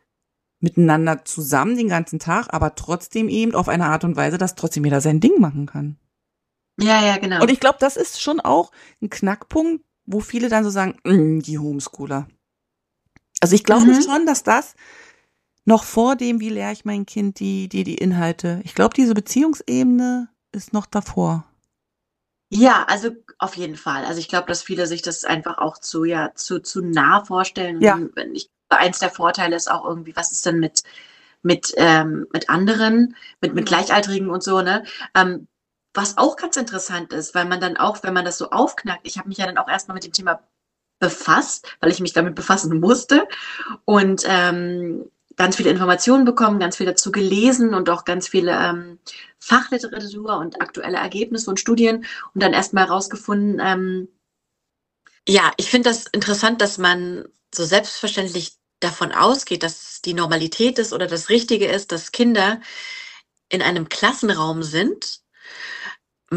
miteinander zusammen den ganzen Tag, aber trotzdem eben auf eine Art und Weise, dass trotzdem jeder sein Ding machen kann. Ja, ja, genau. Und ich glaube, das ist schon auch ein Knackpunkt, wo viele dann so sagen, mm, die Homeschooler. Also ich glaube mhm. schon, dass das noch vor dem, wie lehre ich mein Kind die, die, die Inhalte, ich glaube, diese Beziehungsebene ist noch davor. Ja, also auf jeden Fall. Also ich glaube, dass viele sich das einfach auch zu, ja, zu, zu nah vorstellen. Ja. Ich, eins der Vorteile ist auch irgendwie, was ist denn mit, mit, ähm, mit anderen, mit, mit mhm. Gleichaltrigen und so, ne? Ähm, was auch ganz interessant ist, weil man dann auch, wenn man das so aufknackt, ich habe mich ja dann auch erstmal mit dem Thema befasst, weil ich mich damit befassen musste. Und ähm, ganz viele Informationen bekommen, ganz viel dazu gelesen und auch ganz viele ähm, Fachliteratur und aktuelle Ergebnisse und Studien und dann erstmal herausgefunden, ähm, ja, ich finde das interessant, dass man so selbstverständlich davon ausgeht, dass die Normalität ist oder das Richtige ist, dass Kinder in einem Klassenraum sind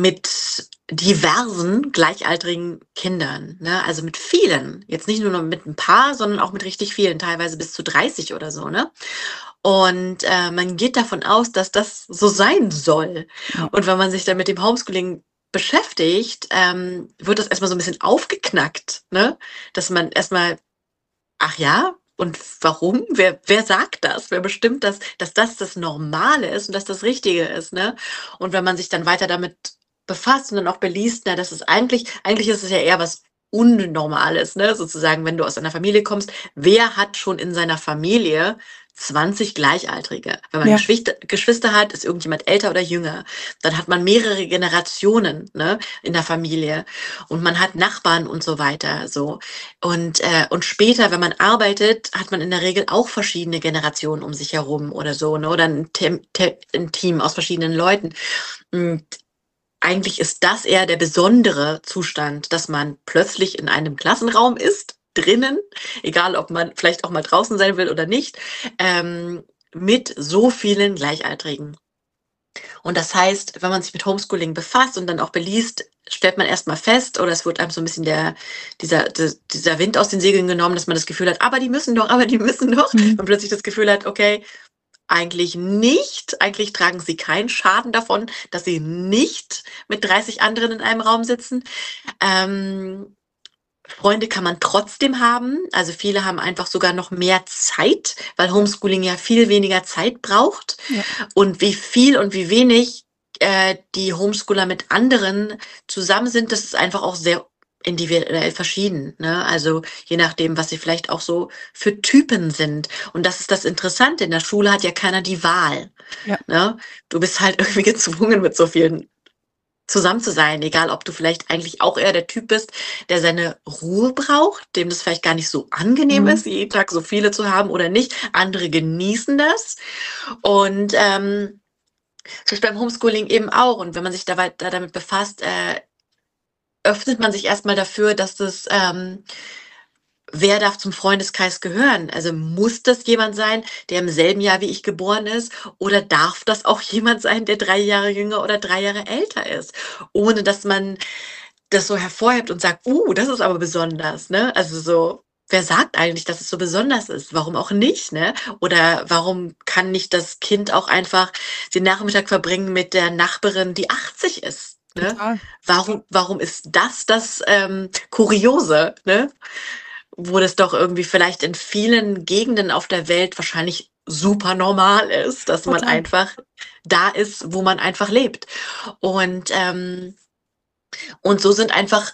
mit diversen gleichaltrigen Kindern, ne? also mit vielen, jetzt nicht nur mit ein paar, sondern auch mit richtig vielen, teilweise bis zu 30 oder so, ne? Und äh, man geht davon aus, dass das so sein soll. Und wenn man sich dann mit dem Homeschooling beschäftigt, ähm, wird das erstmal so ein bisschen aufgeknackt, ne? Dass man erstmal, ach ja, und warum? Wer, wer sagt das? Wer bestimmt das, dass das das Normale ist und dass das Richtige ist, ne? Und wenn man sich dann weiter damit befasst und dann auch beliest, na, das ist eigentlich, eigentlich ist es ja eher was Unnormales, ne? Sozusagen, wenn du aus einer Familie kommst, wer hat schon in seiner Familie 20 Gleichaltrige. Wenn man ja. Geschwister, Geschwister hat, ist irgendjemand älter oder jünger. Dann hat man mehrere Generationen ne, in der Familie und man hat Nachbarn und so weiter. So und äh, und später, wenn man arbeitet, hat man in der Regel auch verschiedene Generationen um sich herum oder so, ne, oder ein, ein Team aus verschiedenen Leuten. Und eigentlich ist das eher der besondere Zustand, dass man plötzlich in einem Klassenraum ist, drinnen, egal ob man vielleicht auch mal draußen sein will oder nicht, ähm, mit so vielen Gleichaltrigen. Und das heißt, wenn man sich mit Homeschooling befasst und dann auch beliest, stellt man erstmal fest, oder es wird einem so ein bisschen der, dieser, dieser Wind aus den Segeln genommen, dass man das Gefühl hat, aber die müssen doch, aber die müssen doch. Mhm. Man plötzlich das Gefühl hat, okay, eigentlich nicht. Eigentlich tragen sie keinen Schaden davon, dass sie nicht mit 30 anderen in einem Raum sitzen. Ähm, Freunde kann man trotzdem haben. Also viele haben einfach sogar noch mehr Zeit, weil Homeschooling ja viel weniger Zeit braucht. Ja. Und wie viel und wie wenig äh, die Homeschooler mit anderen zusammen sind, das ist einfach auch sehr individuell verschieden. Ne? Also je nachdem, was sie vielleicht auch so für Typen sind. Und das ist das Interessante. In der Schule hat ja keiner die Wahl. Ja. Ne? Du bist halt irgendwie gezwungen, mit so vielen zusammen zu sein, egal ob du vielleicht eigentlich auch eher der Typ bist, der seine Ruhe braucht, dem das vielleicht gar nicht so angenehm mhm. ist, jeden Tag so viele zu haben oder nicht. Andere genießen das. Und ähm, das ist beim Homeschooling eben auch. Und wenn man sich da weiter damit befasst, äh, öffnet man sich erstmal dafür, dass das, ähm, wer darf zum Freundeskreis gehören? Also muss das jemand sein, der im selben Jahr wie ich geboren ist? Oder darf das auch jemand sein, der drei Jahre jünger oder drei Jahre älter ist? Ohne dass man das so hervorhebt und sagt, uh, das ist aber besonders, ne? Also so, wer sagt eigentlich, dass es so besonders ist? Warum auch nicht, ne? Oder warum kann nicht das Kind auch einfach den Nachmittag verbringen mit der Nachbarin, die 80 ist? Ne? Warum, warum ist das das ähm, Kuriose? Ne? wo das doch irgendwie vielleicht in vielen Gegenden auf der Welt wahrscheinlich super normal ist, dass Total. man einfach da ist, wo man einfach lebt. Und, ähm, und so sind einfach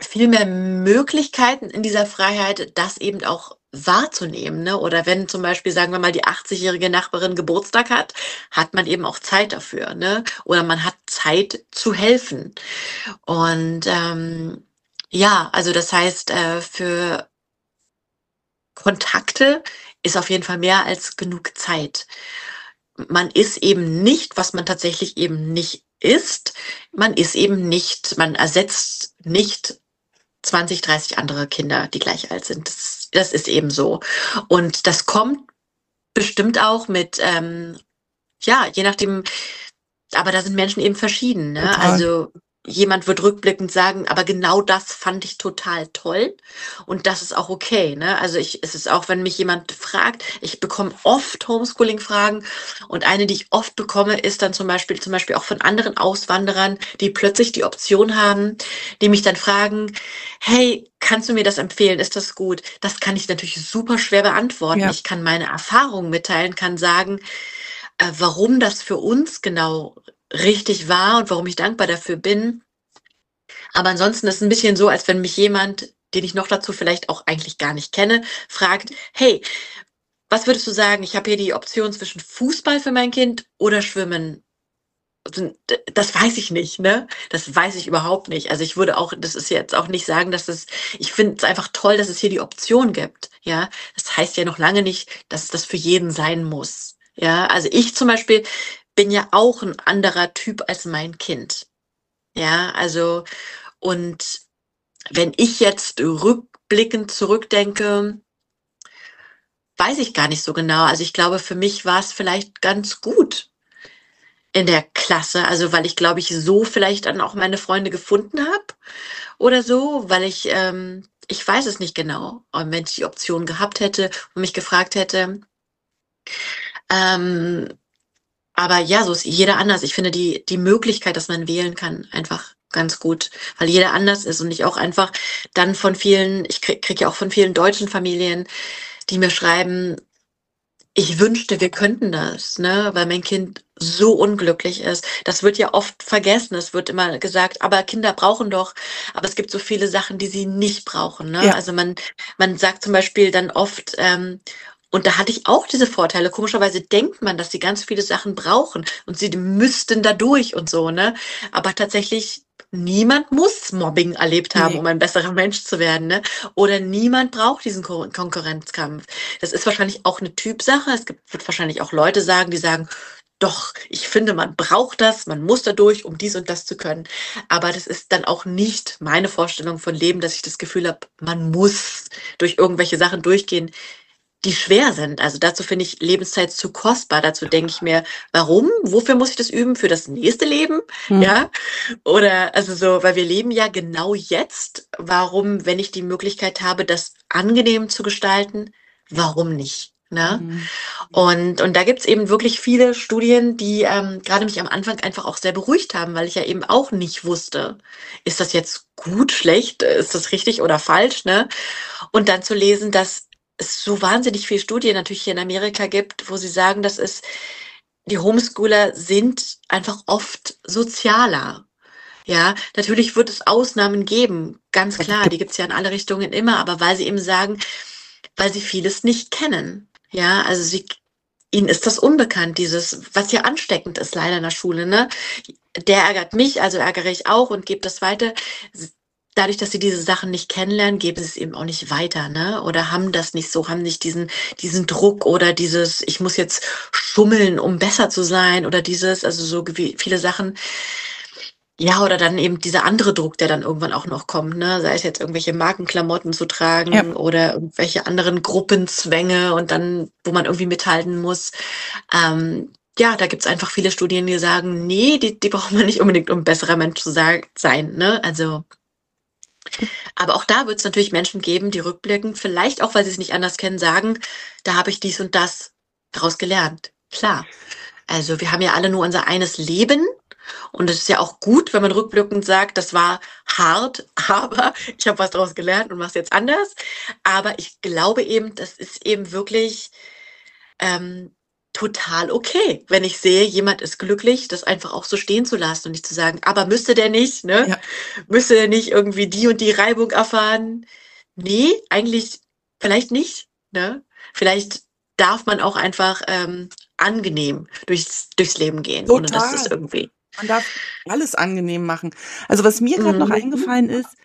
viel mehr Möglichkeiten in dieser Freiheit, das eben auch wahrzunehmen. Ne? Oder wenn zum Beispiel, sagen wir mal, die 80-jährige Nachbarin Geburtstag hat, hat man eben auch Zeit dafür. Ne? Oder man hat Zeit zu helfen. Und ähm, ja, also das heißt, äh, für Kontakte ist auf jeden Fall mehr als genug Zeit. Man ist eben nicht, was man tatsächlich eben nicht ist. Man ist eben nicht, man ersetzt nicht 20, 30 andere Kinder, die gleich alt sind. Das, das ist eben so. Und das kommt bestimmt auch mit, ähm, ja, je nachdem, aber da sind Menschen eben verschieden. Ne? Also jemand wird rückblickend sagen, aber genau das fand ich total toll und das ist auch okay. Ne? Also ich, es ist auch, wenn mich jemand fragt, ich bekomme oft Homeschooling-Fragen und eine, die ich oft bekomme, ist dann zum Beispiel, zum Beispiel auch von anderen Auswanderern, die plötzlich die Option haben, die mich dann fragen, hey, kannst du mir das empfehlen? Ist das gut? Das kann ich natürlich super schwer beantworten. Ja. Ich kann meine Erfahrungen mitteilen, kann sagen, äh, warum das für uns genau richtig war und warum ich dankbar dafür bin. Aber ansonsten ist es ein bisschen so, als wenn mich jemand, den ich noch dazu vielleicht auch eigentlich gar nicht kenne, fragt, hey, was würdest du sagen? Ich habe hier die Option zwischen Fußball für mein Kind oder Schwimmen. Das weiß ich nicht, ne? Das weiß ich überhaupt nicht. Also ich würde auch, das ist jetzt auch nicht sagen, dass es, ich finde es einfach toll, dass es hier die Option gibt. Ja, das heißt ja noch lange nicht, dass das für jeden sein muss. Ja, also ich zum Beispiel bin ja auch ein anderer Typ als mein Kind. Ja, also, und wenn ich jetzt rückblickend zurückdenke, weiß ich gar nicht so genau. Also ich glaube, für mich war es vielleicht ganz gut in der Klasse. Also weil ich, glaube ich, so vielleicht dann auch meine Freunde gefunden habe oder so, weil ich, ähm, ich weiß es nicht genau. Und wenn ich die Option gehabt hätte und mich gefragt hätte, ähm, aber ja, so ist jeder anders. Ich finde die, die Möglichkeit, dass man wählen kann, einfach ganz gut, weil jeder anders ist und ich auch einfach dann von vielen, ich krieg, krieg ja auch von vielen deutschen Familien, die mir schreiben, ich wünschte, wir könnten das, ne, weil mein Kind so unglücklich ist. Das wird ja oft vergessen. Es wird immer gesagt, aber Kinder brauchen doch. Aber es gibt so viele Sachen, die sie nicht brauchen. Ne? Ja. Also man, man sagt zum Beispiel dann oft, ähm, und da hatte ich auch diese Vorteile. Komischerweise denkt man, dass sie ganz viele Sachen brauchen und sie müssten da durch und so, ne? Aber tatsächlich niemand muss Mobbing erlebt haben, nee. um ein besserer Mensch zu werden, ne? Oder niemand braucht diesen Kon Konkurrenzkampf. Das ist wahrscheinlich auch eine Typsache. Es gibt, wird wahrscheinlich auch Leute sagen, die sagen, doch, ich finde, man braucht das, man muss da durch, um dies und das zu können. Aber das ist dann auch nicht meine Vorstellung von Leben, dass ich das Gefühl habe, man muss durch irgendwelche Sachen durchgehen, die schwer sind. Also dazu finde ich Lebenszeit zu kostbar. Dazu denke ich mir, warum? Wofür muss ich das üben? Für das nächste Leben? Mhm. Ja? Oder also so, weil wir leben ja genau jetzt. Warum, wenn ich die Möglichkeit habe, das angenehm zu gestalten, warum nicht? Ne? Mhm. Und, und da gibt's eben wirklich viele Studien, die ähm, gerade mich am Anfang einfach auch sehr beruhigt haben, weil ich ja eben auch nicht wusste, ist das jetzt gut, schlecht, ist das richtig oder falsch, ne? Und dann zu lesen, dass es so wahnsinnig viele Studien natürlich hier in Amerika gibt, wo sie sagen, dass es die Homeschooler sind einfach oft sozialer. Ja, natürlich wird es Ausnahmen geben, ganz klar, die gibt es ja in alle Richtungen immer, aber weil sie eben sagen, weil sie vieles nicht kennen. Ja, also sie, ihnen ist das unbekannt, dieses, was ja ansteckend ist leider in der Schule, ne? Der ärgert mich, also ärgere ich auch und gebe das weiter dadurch, dass sie diese Sachen nicht kennenlernen, geben sie es eben auch nicht weiter, ne? Oder haben das nicht so, haben nicht diesen, diesen Druck oder dieses, ich muss jetzt schummeln, um besser zu sein oder dieses, also so viele Sachen. Ja, oder dann eben dieser andere Druck, der dann irgendwann auch noch kommt, ne? Sei es jetzt irgendwelche Markenklamotten zu tragen ja. oder irgendwelche anderen Gruppenzwänge und dann, wo man irgendwie mithalten muss. Ähm, ja, da gibt's einfach viele Studien, die sagen, nee, die, die braucht man nicht unbedingt, um besserer Mensch zu sein. Ne? Also aber auch da wird es natürlich Menschen geben, die rückblicken, vielleicht auch, weil sie es nicht anders kennen, sagen, da habe ich dies und das daraus gelernt. Klar. Also wir haben ja alle nur unser eines Leben Und es ist ja auch gut, wenn man rückblickend sagt, das war hart, aber ich habe was daraus gelernt und mache es jetzt anders. Aber ich glaube eben, das ist eben wirklich ähm, total okay, wenn ich sehe, jemand ist glücklich, das einfach auch so stehen zu lassen und nicht zu sagen, aber müsste der nicht, ne? Ja. Müsste der nicht irgendwie die und die Reibung erfahren? Nee, eigentlich vielleicht nicht, ne? Vielleicht darf man auch einfach ähm, angenehm durchs, durchs Leben gehen, Total. ohne dass es irgendwie. Man darf alles angenehm machen. Also was mir gerade mhm. noch eingefallen ist,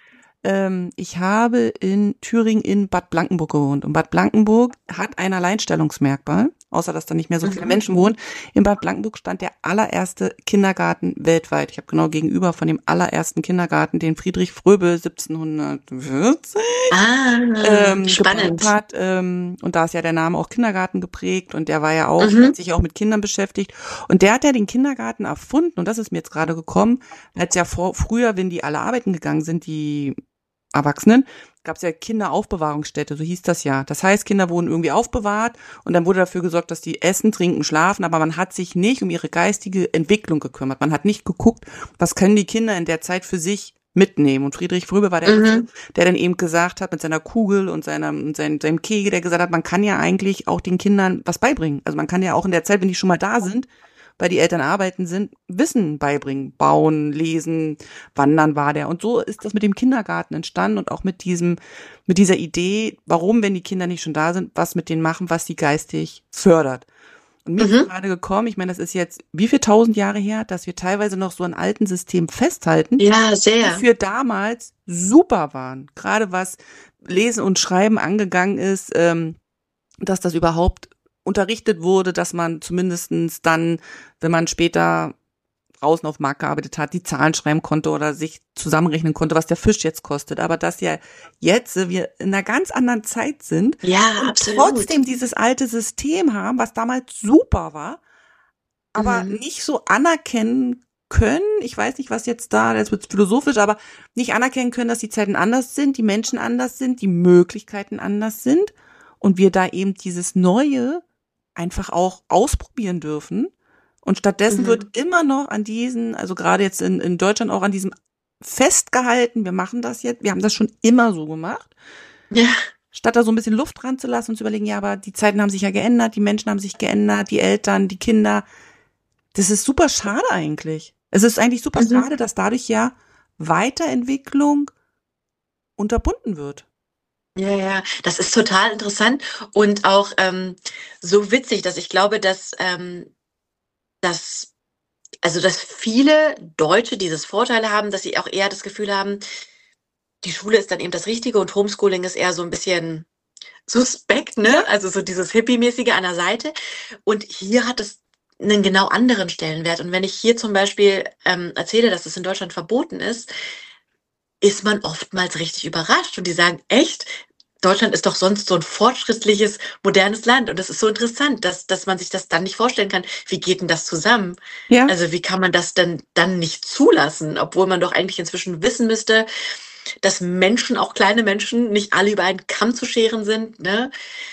ähm, ich habe in Thüringen in Bad Blankenburg gewohnt. Und Bad Blankenburg hat ein Alleinstellungsmerkmal, außer dass da nicht mehr so viele mhm. Menschen wohnen. In Bad Blankenburg stand der allererste Kindergarten weltweit. Ich habe genau gegenüber von dem allerersten Kindergarten, den Friedrich Fröbel 1740 ah, ähm, spannend. hat. Ähm, und da ist ja der Name auch Kindergarten geprägt und der war ja auch, mhm. hat sich auch mit Kindern beschäftigt. Und der hat ja den Kindergarten erfunden und das ist mir jetzt gerade gekommen, als ja vor, früher, wenn die alle arbeiten gegangen sind, die Erwachsenen, gab es ja Kinderaufbewahrungsstätte, so hieß das ja. Das heißt, Kinder wurden irgendwie aufbewahrt und dann wurde dafür gesorgt, dass die essen, trinken, schlafen, aber man hat sich nicht um ihre geistige Entwicklung gekümmert. Man hat nicht geguckt, was können die Kinder in der Zeit für sich mitnehmen. Und Friedrich Fröbe war der, mhm. der dann eben gesagt hat, mit seiner Kugel und seiner, seinem, seinem Kegel, der gesagt hat, man kann ja eigentlich auch den Kindern was beibringen. Also man kann ja auch in der Zeit, wenn die schon mal da sind, weil die Eltern arbeiten sind, Wissen beibringen, bauen, lesen, wandern war der. Und so ist das mit dem Kindergarten entstanden und auch mit diesem, mit dieser Idee, warum, wenn die Kinder nicht schon da sind, was mit denen machen, was sie geistig fördert. Und mir mhm. ist gerade gekommen, ich meine, das ist jetzt wie viel tausend Jahre her, dass wir teilweise noch so ein alten System festhalten. Ja, sehr. Die für damals super waren. Gerade was Lesen und Schreiben angegangen ist, ähm, dass das überhaupt unterrichtet wurde, dass man zumindestens dann, wenn man später draußen auf Markt gearbeitet hat, die Zahlen schreiben konnte oder sich zusammenrechnen konnte, was der Fisch jetzt kostet. Aber dass ja jetzt wir in einer ganz anderen Zeit sind ja, und absolut. trotzdem dieses alte System haben, was damals super war, aber mhm. nicht so anerkennen können, ich weiß nicht, was jetzt da, das wird philosophisch, aber nicht anerkennen können, dass die Zeiten anders sind, die Menschen anders sind, die Möglichkeiten anders sind und wir da eben dieses Neue einfach auch ausprobieren dürfen. Und stattdessen mhm. wird immer noch an diesen, also gerade jetzt in, in Deutschland auch an diesem festgehalten, wir machen das jetzt, wir haben das schon immer so gemacht. Ja. Statt da so ein bisschen Luft dran zu lassen und zu überlegen, ja, aber die Zeiten haben sich ja geändert, die Menschen haben sich geändert, die Eltern, die Kinder. Das ist super schade eigentlich. Es ist eigentlich super mhm. schade, dass dadurch ja Weiterentwicklung unterbunden wird. Ja, ja, das ist total interessant und auch ähm, so witzig, dass ich glaube, dass, ähm, dass, also dass viele Deutsche dieses Vorteil haben, dass sie auch eher das Gefühl haben, die Schule ist dann eben das Richtige und Homeschooling ist eher so ein bisschen suspekt, ne? Also so dieses Hippie-mäßige an der Seite. Und hier hat es einen genau anderen Stellenwert. Und wenn ich hier zum Beispiel ähm, erzähle, dass es in Deutschland verboten ist, ist man oftmals richtig überrascht und die sagen, echt, Deutschland ist doch sonst so ein fortschrittliches, modernes Land. Und das ist so interessant, dass, dass man sich das dann nicht vorstellen kann. Wie geht denn das zusammen? Ja. Also wie kann man das denn dann nicht zulassen, obwohl man doch eigentlich inzwischen wissen müsste, dass Menschen, auch kleine Menschen, nicht alle über einen Kamm zu scheren sind, ne?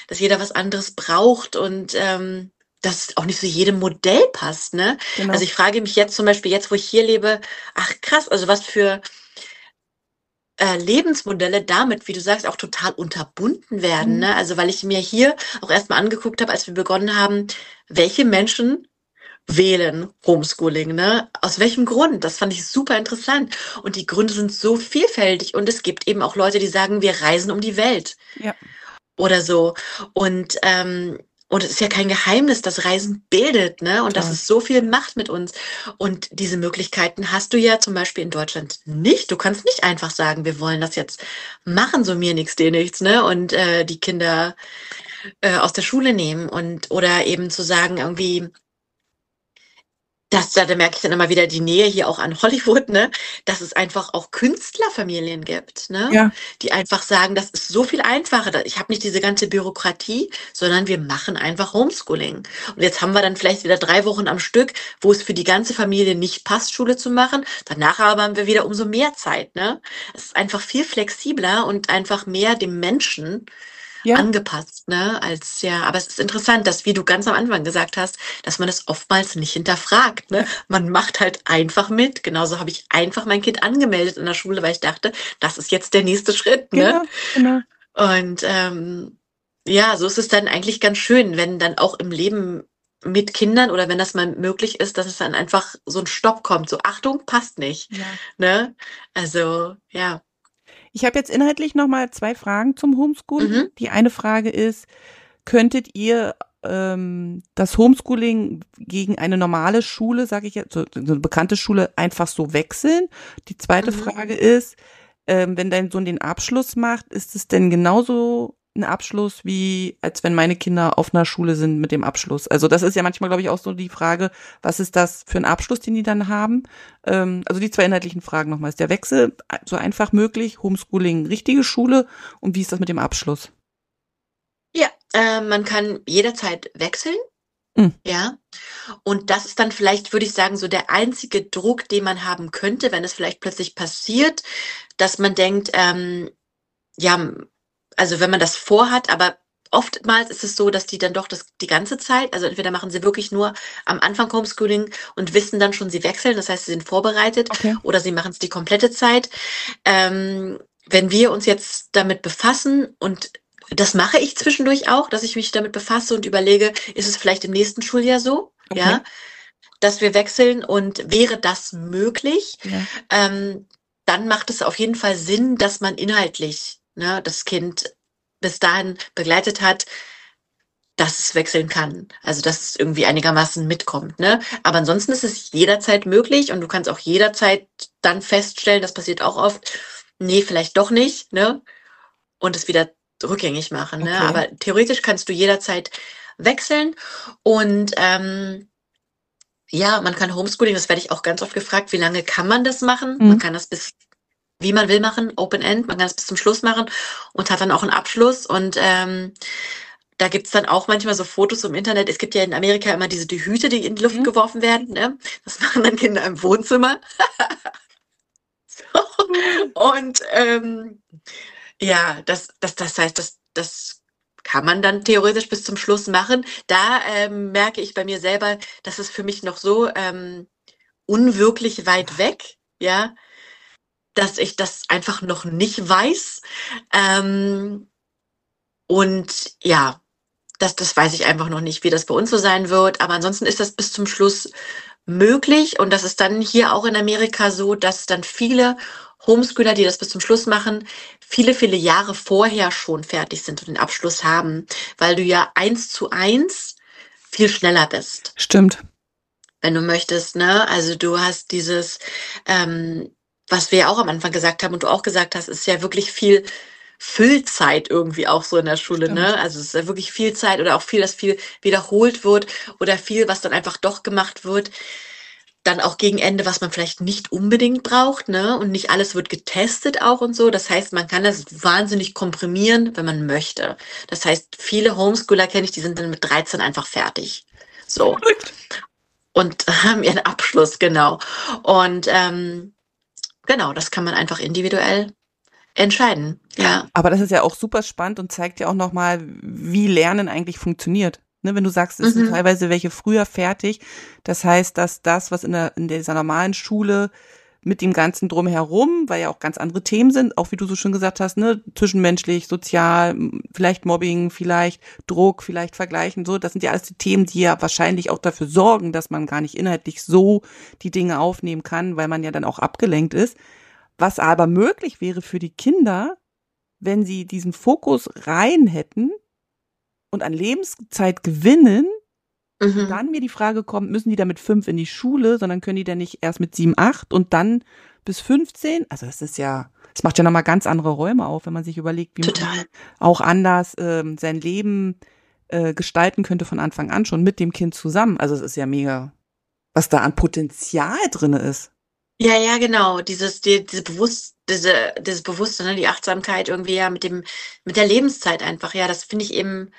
dass jeder was anderes braucht und ähm, dass auch nicht zu so jedem Modell passt. Ne? Genau. Also ich frage mich jetzt zum Beispiel, jetzt wo ich hier lebe, ach krass, also was für äh, Lebensmodelle damit, wie du sagst, auch total unterbunden werden. Mhm. Ne? Also weil ich mir hier auch erstmal angeguckt habe, als wir begonnen haben, welche Menschen wählen Homeschooling, ne? Aus welchem Grund? Das fand ich super interessant. Und die Gründe sind so vielfältig. Und es gibt eben auch Leute, die sagen, wir reisen um die Welt. Ja. Oder so. Und ähm, und es ist ja kein Geheimnis, dass Reisen bildet, ne? Und das ist so viel Macht mit uns. Und diese Möglichkeiten hast du ja zum Beispiel in Deutschland nicht. Du kannst nicht einfach sagen, wir wollen das jetzt machen, so mir nichts, dir nichts, ne? Und äh, die Kinder äh, aus der Schule nehmen und oder eben zu sagen, irgendwie, das, da, da merke ich dann immer wieder die Nähe hier auch an Hollywood, ne, dass es einfach auch Künstlerfamilien gibt, ne, ja. die einfach sagen, das ist so viel einfacher. Ich habe nicht diese ganze Bürokratie, sondern wir machen einfach Homeschooling. Und jetzt haben wir dann vielleicht wieder drei Wochen am Stück, wo es für die ganze Familie nicht passt, Schule zu machen. Danach aber haben wir wieder umso mehr Zeit, ne. Es ist einfach viel flexibler und einfach mehr dem Menschen ja. angepasst, ne? Als ja, aber es ist interessant, dass, wie du ganz am Anfang gesagt hast, dass man das oftmals nicht hinterfragt. Ne? Man macht halt einfach mit. Genauso habe ich einfach mein Kind angemeldet in der Schule, weil ich dachte, das ist jetzt der nächste Schritt. Ne? Genau, genau. Und ähm, ja, so ist es dann eigentlich ganz schön, wenn dann auch im Leben mit Kindern oder wenn das mal möglich ist, dass es dann einfach so ein Stopp kommt. So, Achtung, passt nicht. Ja. Ne? Also, ja. Ich habe jetzt inhaltlich nochmal zwei Fragen zum Homeschooling. Mhm. Die eine Frage ist, könntet ihr ähm, das Homeschooling gegen eine normale Schule, sage ich jetzt, so, so eine bekannte Schule, einfach so wechseln? Die zweite mhm. Frage ist, ähm, wenn dein Sohn den Abschluss macht, ist es denn genauso ein Abschluss wie als wenn meine Kinder auf einer Schule sind mit dem Abschluss. Also das ist ja manchmal, glaube ich, auch so die Frage, was ist das für ein Abschluss, den die dann haben? Ähm, also die zwei inhaltlichen Fragen nochmal. Ist der Wechsel so einfach möglich? Homeschooling, richtige Schule? Und wie ist das mit dem Abschluss? Ja, äh, man kann jederzeit wechseln. Mhm. Ja. Und das ist dann vielleicht, würde ich sagen, so der einzige Druck, den man haben könnte, wenn es vielleicht plötzlich passiert, dass man denkt, ähm, ja, also wenn man das vorhat, aber oftmals ist es so, dass die dann doch das die ganze Zeit, also entweder machen sie wirklich nur am Anfang Homeschooling und wissen dann schon, sie wechseln, das heißt, sie sind vorbereitet, okay. oder sie machen es die komplette Zeit. Ähm, wenn wir uns jetzt damit befassen und das mache ich zwischendurch auch, dass ich mich damit befasse und überlege, ist es vielleicht im nächsten Schuljahr so, okay. ja, dass wir wechseln und wäre das möglich, ja. ähm, dann macht es auf jeden Fall Sinn, dass man inhaltlich ne, das Kind bis dahin begleitet hat, dass es wechseln kann. Also dass es irgendwie einigermaßen mitkommt. Ne? Aber ansonsten ist es jederzeit möglich und du kannst auch jederzeit dann feststellen, das passiert auch oft, nee, vielleicht doch nicht, ne? Und es wieder rückgängig machen. Ne? Okay. Aber theoretisch kannst du jederzeit wechseln. Und ähm, ja, man kann Homeschooling, das werde ich auch ganz oft gefragt, wie lange kann man das machen? Mhm. Man kann das bis wie man will machen, Open End, man kann es bis zum Schluss machen und hat dann auch einen Abschluss und ähm, da gibt's dann auch manchmal so Fotos im Internet. Es gibt ja in Amerika immer diese die Hüte, die in die Luft mhm. geworfen werden. Ne? Das machen dann Kinder im Wohnzimmer. so. Und ähm, ja, das, das, das heißt, das, das kann man dann theoretisch bis zum Schluss machen. Da ähm, merke ich bei mir selber, dass es für mich noch so ähm, unwirklich weit weg, ja, dass ich das einfach noch nicht weiß. Ähm, und ja, das, das weiß ich einfach noch nicht, wie das bei uns so sein wird. Aber ansonsten ist das bis zum Schluss möglich. Und das ist dann hier auch in Amerika so, dass dann viele Homeschooler, die das bis zum Schluss machen, viele, viele Jahre vorher schon fertig sind und den Abschluss haben, weil du ja eins zu eins viel schneller bist. Stimmt. Wenn du möchtest, ne? Also du hast dieses, ähm, was wir ja auch am Anfang gesagt haben und du auch gesagt hast, ist ja wirklich viel Füllzeit irgendwie auch so in der Schule, ne? Stimmt. ne? Also es ist ja wirklich viel Zeit oder auch viel, dass viel wiederholt wird oder viel, was dann einfach doch gemacht wird. Dann auch gegen Ende, was man vielleicht nicht unbedingt braucht, ne? Und nicht alles wird getestet auch und so. Das heißt, man kann das wahnsinnig komprimieren, wenn man möchte. Das heißt, viele Homeschooler kenne ich, die sind dann mit 13 einfach fertig. So. Und haben ihren Abschluss, genau. Und ähm, Genau, das kann man einfach individuell entscheiden. Ja. Aber das ist ja auch super spannend und zeigt ja auch nochmal, wie Lernen eigentlich funktioniert. Ne, wenn du sagst, es mhm. sind teilweise welche früher fertig, das heißt, dass das, was in, der, in dieser normalen Schule mit dem ganzen drumherum, weil ja auch ganz andere Themen sind, auch wie du so schön gesagt hast, ne, zwischenmenschlich, sozial, vielleicht Mobbing, vielleicht Druck, vielleicht Vergleichen, so, das sind ja alles die Themen, die ja wahrscheinlich auch dafür sorgen, dass man gar nicht inhaltlich so die Dinge aufnehmen kann, weil man ja dann auch abgelenkt ist. Was aber möglich wäre für die Kinder, wenn sie diesen Fokus rein hätten und an Lebenszeit gewinnen, Mhm. Dann mir die Frage kommt, müssen die da mit fünf in die Schule, sondern können die dann nicht erst mit sieben, acht und dann bis 15? Also das ist ja, es macht ja nochmal ganz andere Räume auf, wenn man sich überlegt, wie Total. man auch anders ähm, sein Leben äh, gestalten könnte von Anfang an schon mit dem Kind zusammen. Also es ist ja mega, was da an Potenzial drinne ist. Ja, ja, genau. Dieses, die, diese Bewusst, diese, dieses Bewusstsein, ne, die Achtsamkeit irgendwie ja mit dem, mit der Lebenszeit einfach. Ja, das finde ich eben,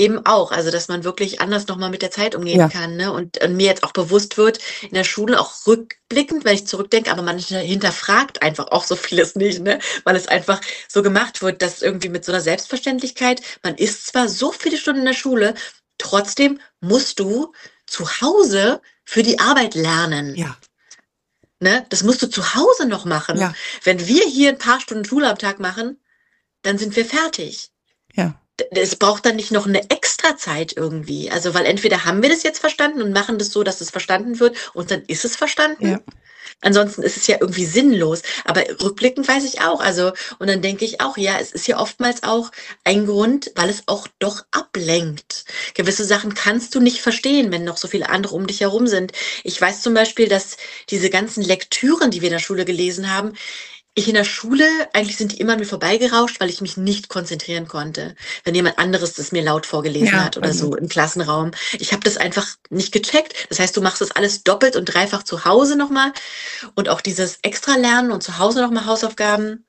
eben auch. Also, dass man wirklich anders nochmal mit der Zeit umgehen ja. kann. Ne? Und, und, mir jetzt auch bewusst wird, in der Schule auch rückblickend, wenn ich zurückdenke, aber man hinterfragt einfach auch so vieles nicht, ne? weil es einfach so gemacht wird, dass irgendwie mit so einer Selbstverständlichkeit, man ist zwar so viele Stunden in der Schule, trotzdem musst du zu Hause für die Arbeit lernen. Ja. Ne? Das musst du zu Hause noch machen. Ja. Wenn wir hier ein paar Stunden Schule am Tag machen, dann sind wir fertig. Ja es braucht dann nicht noch eine extra Zeit irgendwie. Also, weil entweder haben wir das jetzt verstanden und machen das so, dass es verstanden wird und dann ist es verstanden. Ja. Ansonsten ist es ja irgendwie sinnlos. Aber rückblickend weiß ich auch. Also, und dann denke ich auch, ja, es ist ja oftmals auch ein Grund, weil es auch doch ablenkt. Gewisse Sachen kannst du nicht verstehen, wenn noch so viele andere um dich herum sind. Ich weiß zum Beispiel, dass diese ganzen Lektüren, die wir in der Schule gelesen haben, ich in der Schule, eigentlich sind die immer an mir vorbeigerauscht, weil ich mich nicht konzentrieren konnte, wenn jemand anderes das mir laut vorgelesen ja, hat oder also. so im Klassenraum. Ich habe das einfach nicht gecheckt. Das heißt, du machst das alles doppelt und dreifach zu Hause nochmal und auch dieses extra Lernen und zu Hause nochmal Hausaufgaben.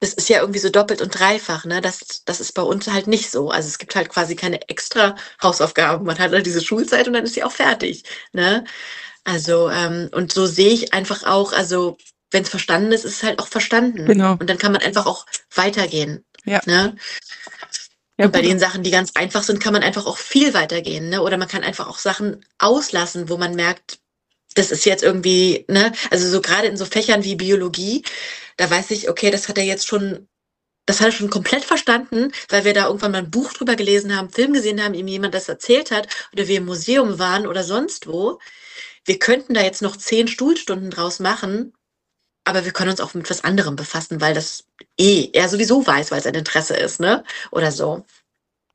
Das ist ja irgendwie so doppelt und dreifach, ne? Das, das ist bei uns halt nicht so. Also es gibt halt quasi keine extra Hausaufgaben. Man hat halt diese Schulzeit und dann ist sie auch fertig, ne? Also, ähm, und so sehe ich einfach auch, also wenn es verstanden ist, ist es halt auch verstanden. Genau. Und dann kann man einfach auch weitergehen. Ja. Ne? Ja, und bei den Sachen, die ganz einfach sind, kann man einfach auch viel weitergehen. Ne? Oder man kann einfach auch Sachen auslassen, wo man merkt, das ist jetzt irgendwie, ne, also so gerade in so Fächern wie Biologie, da weiß ich, okay, das hat er jetzt schon, das hat er schon komplett verstanden, weil wir da irgendwann mal ein Buch drüber gelesen haben, Film gesehen haben, ihm jemand das erzählt hat oder wir im Museum waren oder sonst wo. Wir könnten da jetzt noch zehn Stuhlstunden draus machen aber wir können uns auch mit was anderem befassen, weil das eh er sowieso weiß, weil es ein Interesse ist, ne? Oder so.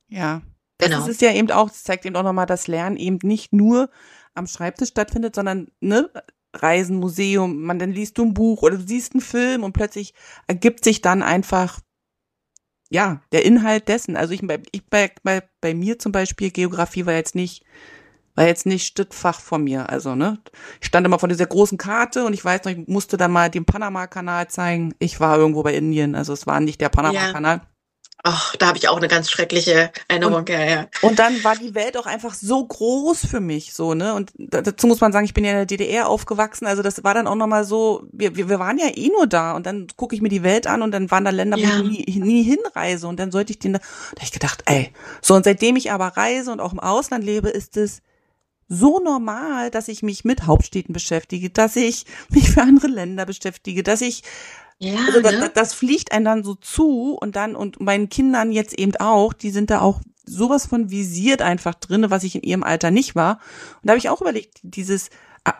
Ja. Genau. Das ist ja eben auch, das zeigt eben auch nochmal, dass Lernen eben nicht nur am Schreibtisch stattfindet, sondern, ne, Reisen, Museum, man dann liest du ein Buch oder du siehst einen Film und plötzlich ergibt sich dann einfach ja, der Inhalt dessen. Also ich, ich bei, bei, bei mir zum Beispiel, Geografie war jetzt nicht war jetzt nicht Stützfach von mir. Also, ne? Ich stand immer vor dieser großen Karte und ich weiß noch, ich musste dann mal den Panama-Kanal zeigen. Ich war irgendwo bei Indien, also es war nicht der Panama-Kanal. Ja. Ach, da habe ich auch eine ganz schreckliche Erinnerung, und, ja, ja. Und dann war die Welt auch einfach so groß für mich, so, ne? Und dazu muss man sagen, ich bin ja in der DDR aufgewachsen, also das war dann auch nochmal so, wir, wir, wir waren ja eh nur da und dann gucke ich mir die Welt an und dann waren da Länder, ja. wo ich nie, nie hinreise und dann sollte ich den, da, da ich gedacht, ey, so und seitdem ich aber reise und auch im Ausland lebe, ist es so normal, dass ich mich mit Hauptstädten beschäftige, dass ich mich für andere Länder beschäftige, dass ich ja, also das, ne? das fliegt einem dann so zu und dann und meinen Kindern jetzt eben auch, die sind da auch sowas von visiert einfach drinne, was ich in ihrem Alter nicht war. Und da habe ich auch überlegt, dieses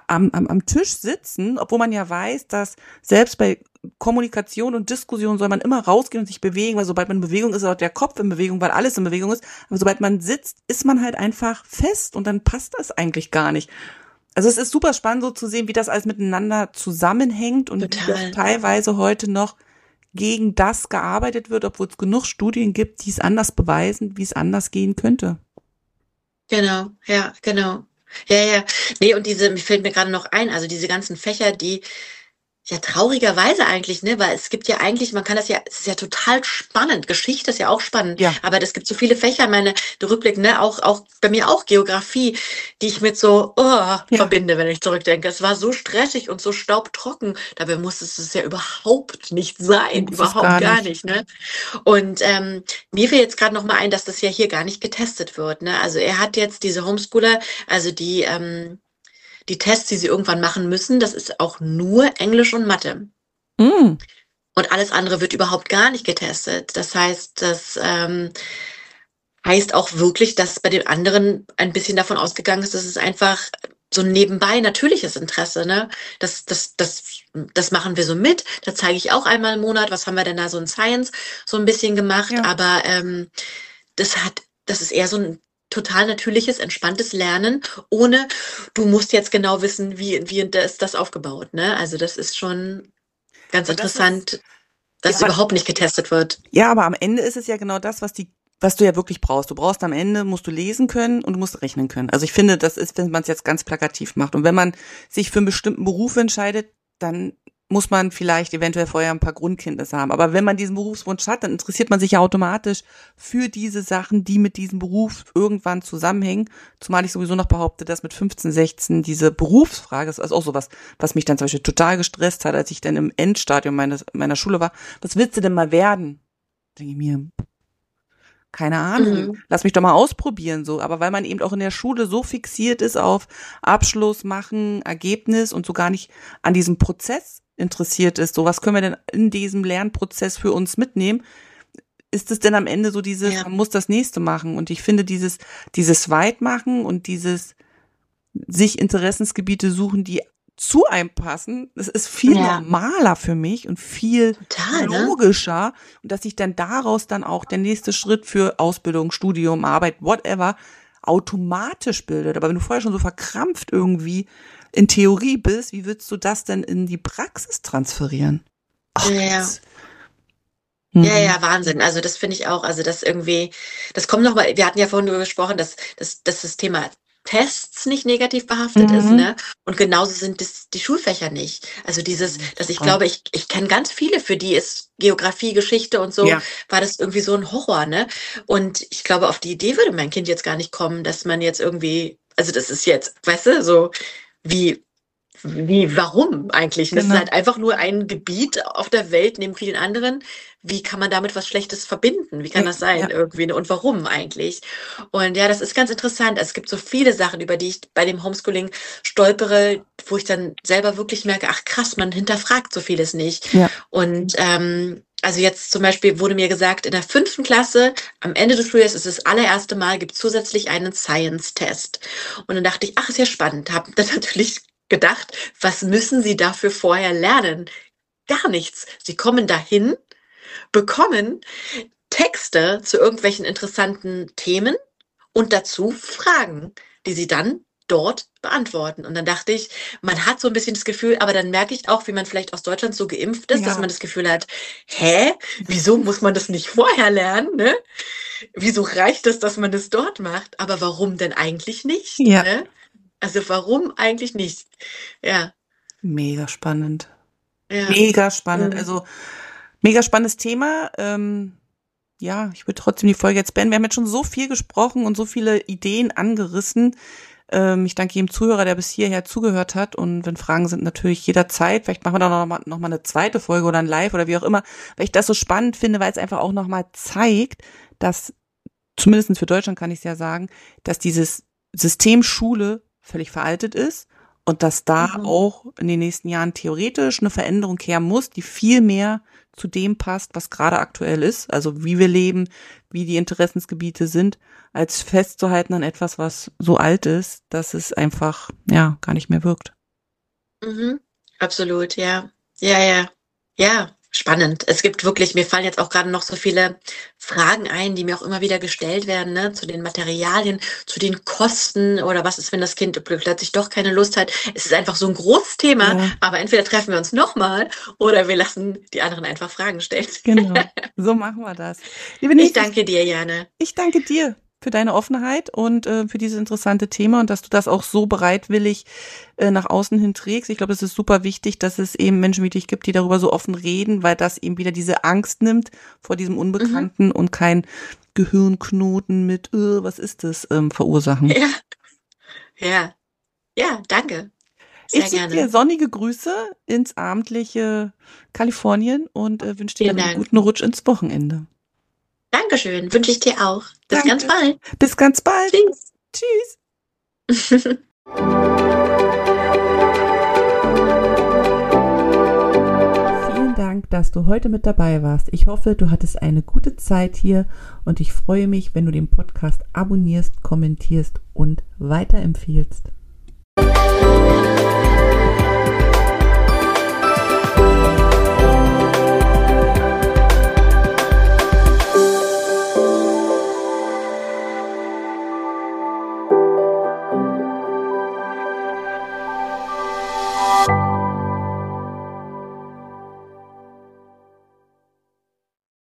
am, am, am Tisch sitzen, obwohl man ja weiß, dass selbst bei Kommunikation und Diskussion soll man immer rausgehen und sich bewegen, weil sobald man in Bewegung ist, ist auch der Kopf in Bewegung, weil alles in Bewegung ist. Aber sobald man sitzt, ist man halt einfach fest und dann passt das eigentlich gar nicht. Also es ist super spannend so zu sehen, wie das alles miteinander zusammenhängt und wie teilweise heute noch gegen das gearbeitet wird, obwohl es genug Studien gibt, die es anders beweisen, wie es anders gehen könnte. Genau, ja, genau. Ja, ja. Nee, und diese, mir fällt mir gerade noch ein, also diese ganzen Fächer, die ja, traurigerweise eigentlich, ne? Weil es gibt ja eigentlich, man kann das ja, es ist ja total spannend. Geschichte ist ja auch spannend. Ja. Aber es gibt so viele Fächer, meine Rückblick, ne? Auch, auch bei mir auch Geografie, die ich mit so oh, ja. verbinde, wenn ich zurückdenke. Es war so stressig und so staubtrocken. Dabei muss es ja überhaupt nicht sein. Überhaupt gar, gar nicht. nicht. ne? Und ähm, mir fiel jetzt gerade noch mal ein, dass das ja hier gar nicht getestet wird. Ne? Also er hat jetzt diese Homeschooler, also die ähm, die Tests, die sie irgendwann machen müssen, das ist auch nur Englisch und Mathe. Mm. Und alles andere wird überhaupt gar nicht getestet. Das heißt, das ähm, heißt auch wirklich, dass bei den anderen ein bisschen davon ausgegangen ist, dass es einfach so nebenbei natürliches Interesse, ne? Das, das, das, das machen wir so mit. Da zeige ich auch einmal im Monat, was haben wir denn da so in Science so ein bisschen gemacht. Ja. Aber ähm, das hat, das ist eher so ein total natürliches, entspanntes Lernen, ohne du musst jetzt genau wissen, wie, wie ist das aufgebaut. Ne? Also das ist schon ganz das interessant, ist, dass ja, es überhaupt nicht getestet wird. Ja, aber am Ende ist es ja genau das, was die was du ja wirklich brauchst. Du brauchst am Ende, musst du lesen können und du musst rechnen können. Also ich finde, das ist, wenn man es jetzt ganz plakativ macht. Und wenn man sich für einen bestimmten Beruf entscheidet, dann muss man vielleicht eventuell vorher ein paar Grundkenntnisse haben. Aber wenn man diesen Berufswunsch hat, dann interessiert man sich ja automatisch für diese Sachen, die mit diesem Beruf irgendwann zusammenhängen. Zumal ich sowieso noch behaupte, dass mit 15, 16 diese Berufsfrage, das ist auch sowas, was mich dann zum Beispiel total gestresst hat, als ich dann im Endstadium meines, meiner Schule war. Was willst du denn mal werden? Denke ich mir, keine Ahnung, mhm. lass mich doch mal ausprobieren so. Aber weil man eben auch in der Schule so fixiert ist auf Abschluss machen, Ergebnis und so gar nicht an diesem Prozess interessiert ist, so was können wir denn in diesem Lernprozess für uns mitnehmen? Ist es denn am Ende so dieses, ja. man muss das nächste machen? Und ich finde dieses, dieses Weitmachen und dieses sich Interessensgebiete suchen, die zu einem passen, das ist viel ja. normaler für mich und viel Total, ne? logischer. Ne? Und dass sich dann daraus dann auch der nächste Schritt für Ausbildung, Studium, Arbeit, whatever, automatisch bildet. Aber wenn du vorher schon so verkrampft irgendwie in Theorie bist, wie würdest du das denn in die Praxis transferieren? Ach, ja. Mhm. Ja, ja, Wahnsinn. Also das finde ich auch, also das irgendwie, das kommt nochmal, wir hatten ja vorhin darüber gesprochen, dass, dass, dass das Thema Tests nicht negativ behaftet mhm. ist, ne? Und genauso sind das die Schulfächer nicht. Also dieses, dass ich glaube, ich, ich kenne ganz viele, für die ist Geografie, Geschichte und so, ja. war das irgendwie so ein Horror, ne? Und ich glaube, auf die Idee würde mein Kind jetzt gar nicht kommen, dass man jetzt irgendwie, also das ist jetzt, weißt du, so, wie, wie, warum eigentlich? Genau. Das ist genau. halt einfach nur ein Gebiet auf der Welt neben vielen anderen. Wie kann man damit was Schlechtes verbinden? Wie kann das sein ja. irgendwie? Und warum eigentlich? Und ja, das ist ganz interessant. Es gibt so viele Sachen, über die ich bei dem Homeschooling stolpere, wo ich dann selber wirklich merke, ach krass, man hinterfragt so vieles nicht. Ja. Und ähm, also jetzt zum Beispiel wurde mir gesagt, in der fünften Klasse, am Ende des Schuljahres ist das allererste Mal, gibt zusätzlich einen Science-Test. Und dann dachte ich, ach, ist ja spannend. Habe dann natürlich gedacht, was müssen Sie dafür vorher lernen? Gar nichts. Sie kommen dahin, bekommen Texte zu irgendwelchen interessanten Themen und dazu Fragen, die Sie dann dort beantworten. Und dann dachte ich, man hat so ein bisschen das Gefühl, aber dann merke ich auch, wie man vielleicht aus Deutschland so geimpft ist, ja. dass man das Gefühl hat, hä, wieso muss man das nicht vorher lernen? Ne? Wieso reicht es, dass man das dort macht? Aber warum denn eigentlich nicht? Ja. Ne? Also warum eigentlich nicht? Ja. Mega spannend. Ja. Mega spannend. Mhm. Also mega spannendes Thema. Ähm, ja, ich würde trotzdem die Folge jetzt beenden. Wir haben jetzt schon so viel gesprochen und so viele Ideen angerissen. Ähm, ich danke jedem Zuhörer, der bis hierher zugehört hat. Und wenn Fragen sind, natürlich jederzeit. Vielleicht machen wir dann noch mal, noch mal eine zweite Folge oder ein Live oder wie auch immer, weil ich das so spannend finde, weil es einfach auch noch mal zeigt, dass, zumindest für Deutschland kann ich es ja sagen, dass dieses System Schule völlig veraltet ist und dass da mhm. auch in den nächsten Jahren theoretisch eine Veränderung her muss, die viel mehr zu dem passt, was gerade aktuell ist, also wie wir leben, wie die Interessensgebiete sind, als festzuhalten an etwas, was so alt ist, dass es einfach, ja, gar nicht mehr wirkt. Mhm. Absolut, ja. Ja, ja. Ja, spannend. Es gibt wirklich, mir fallen jetzt auch gerade noch so viele Fragen ein, die mir auch immer wieder gestellt werden, ne, zu den Materialien, zu den Kosten oder was ist, wenn das Kind plötzlich doch keine Lust hat. Es ist einfach so ein großes Thema, ja. aber entweder treffen wir uns nochmal oder wir lassen die anderen einfach Fragen stellen. Genau, so machen wir das. Liebe ich danke dir, Jane. Ich danke dir für deine Offenheit und äh, für dieses interessante Thema und dass du das auch so bereitwillig äh, nach außen hin trägst. Ich glaube, es ist super wichtig, dass es eben Menschen wie dich gibt, die darüber so offen reden, weil das eben wieder diese Angst nimmt vor diesem Unbekannten mhm. und kein Gehirnknoten mit, äh, was ist das, ähm, verursachen. Ja, ja, ja danke. Sehr ich schicke dir sonnige Grüße ins abendliche Kalifornien und äh, wünsche dir einen guten Rutsch ins Wochenende. Dankeschön, wünsche ich dir auch. Bis Danke. ganz bald. Bis ganz bald. Tschüss. Tschüss. Vielen Dank, dass du heute mit dabei warst. Ich hoffe, du hattest eine gute Zeit hier und ich freue mich, wenn du den Podcast abonnierst, kommentierst und weiterempfiehlst.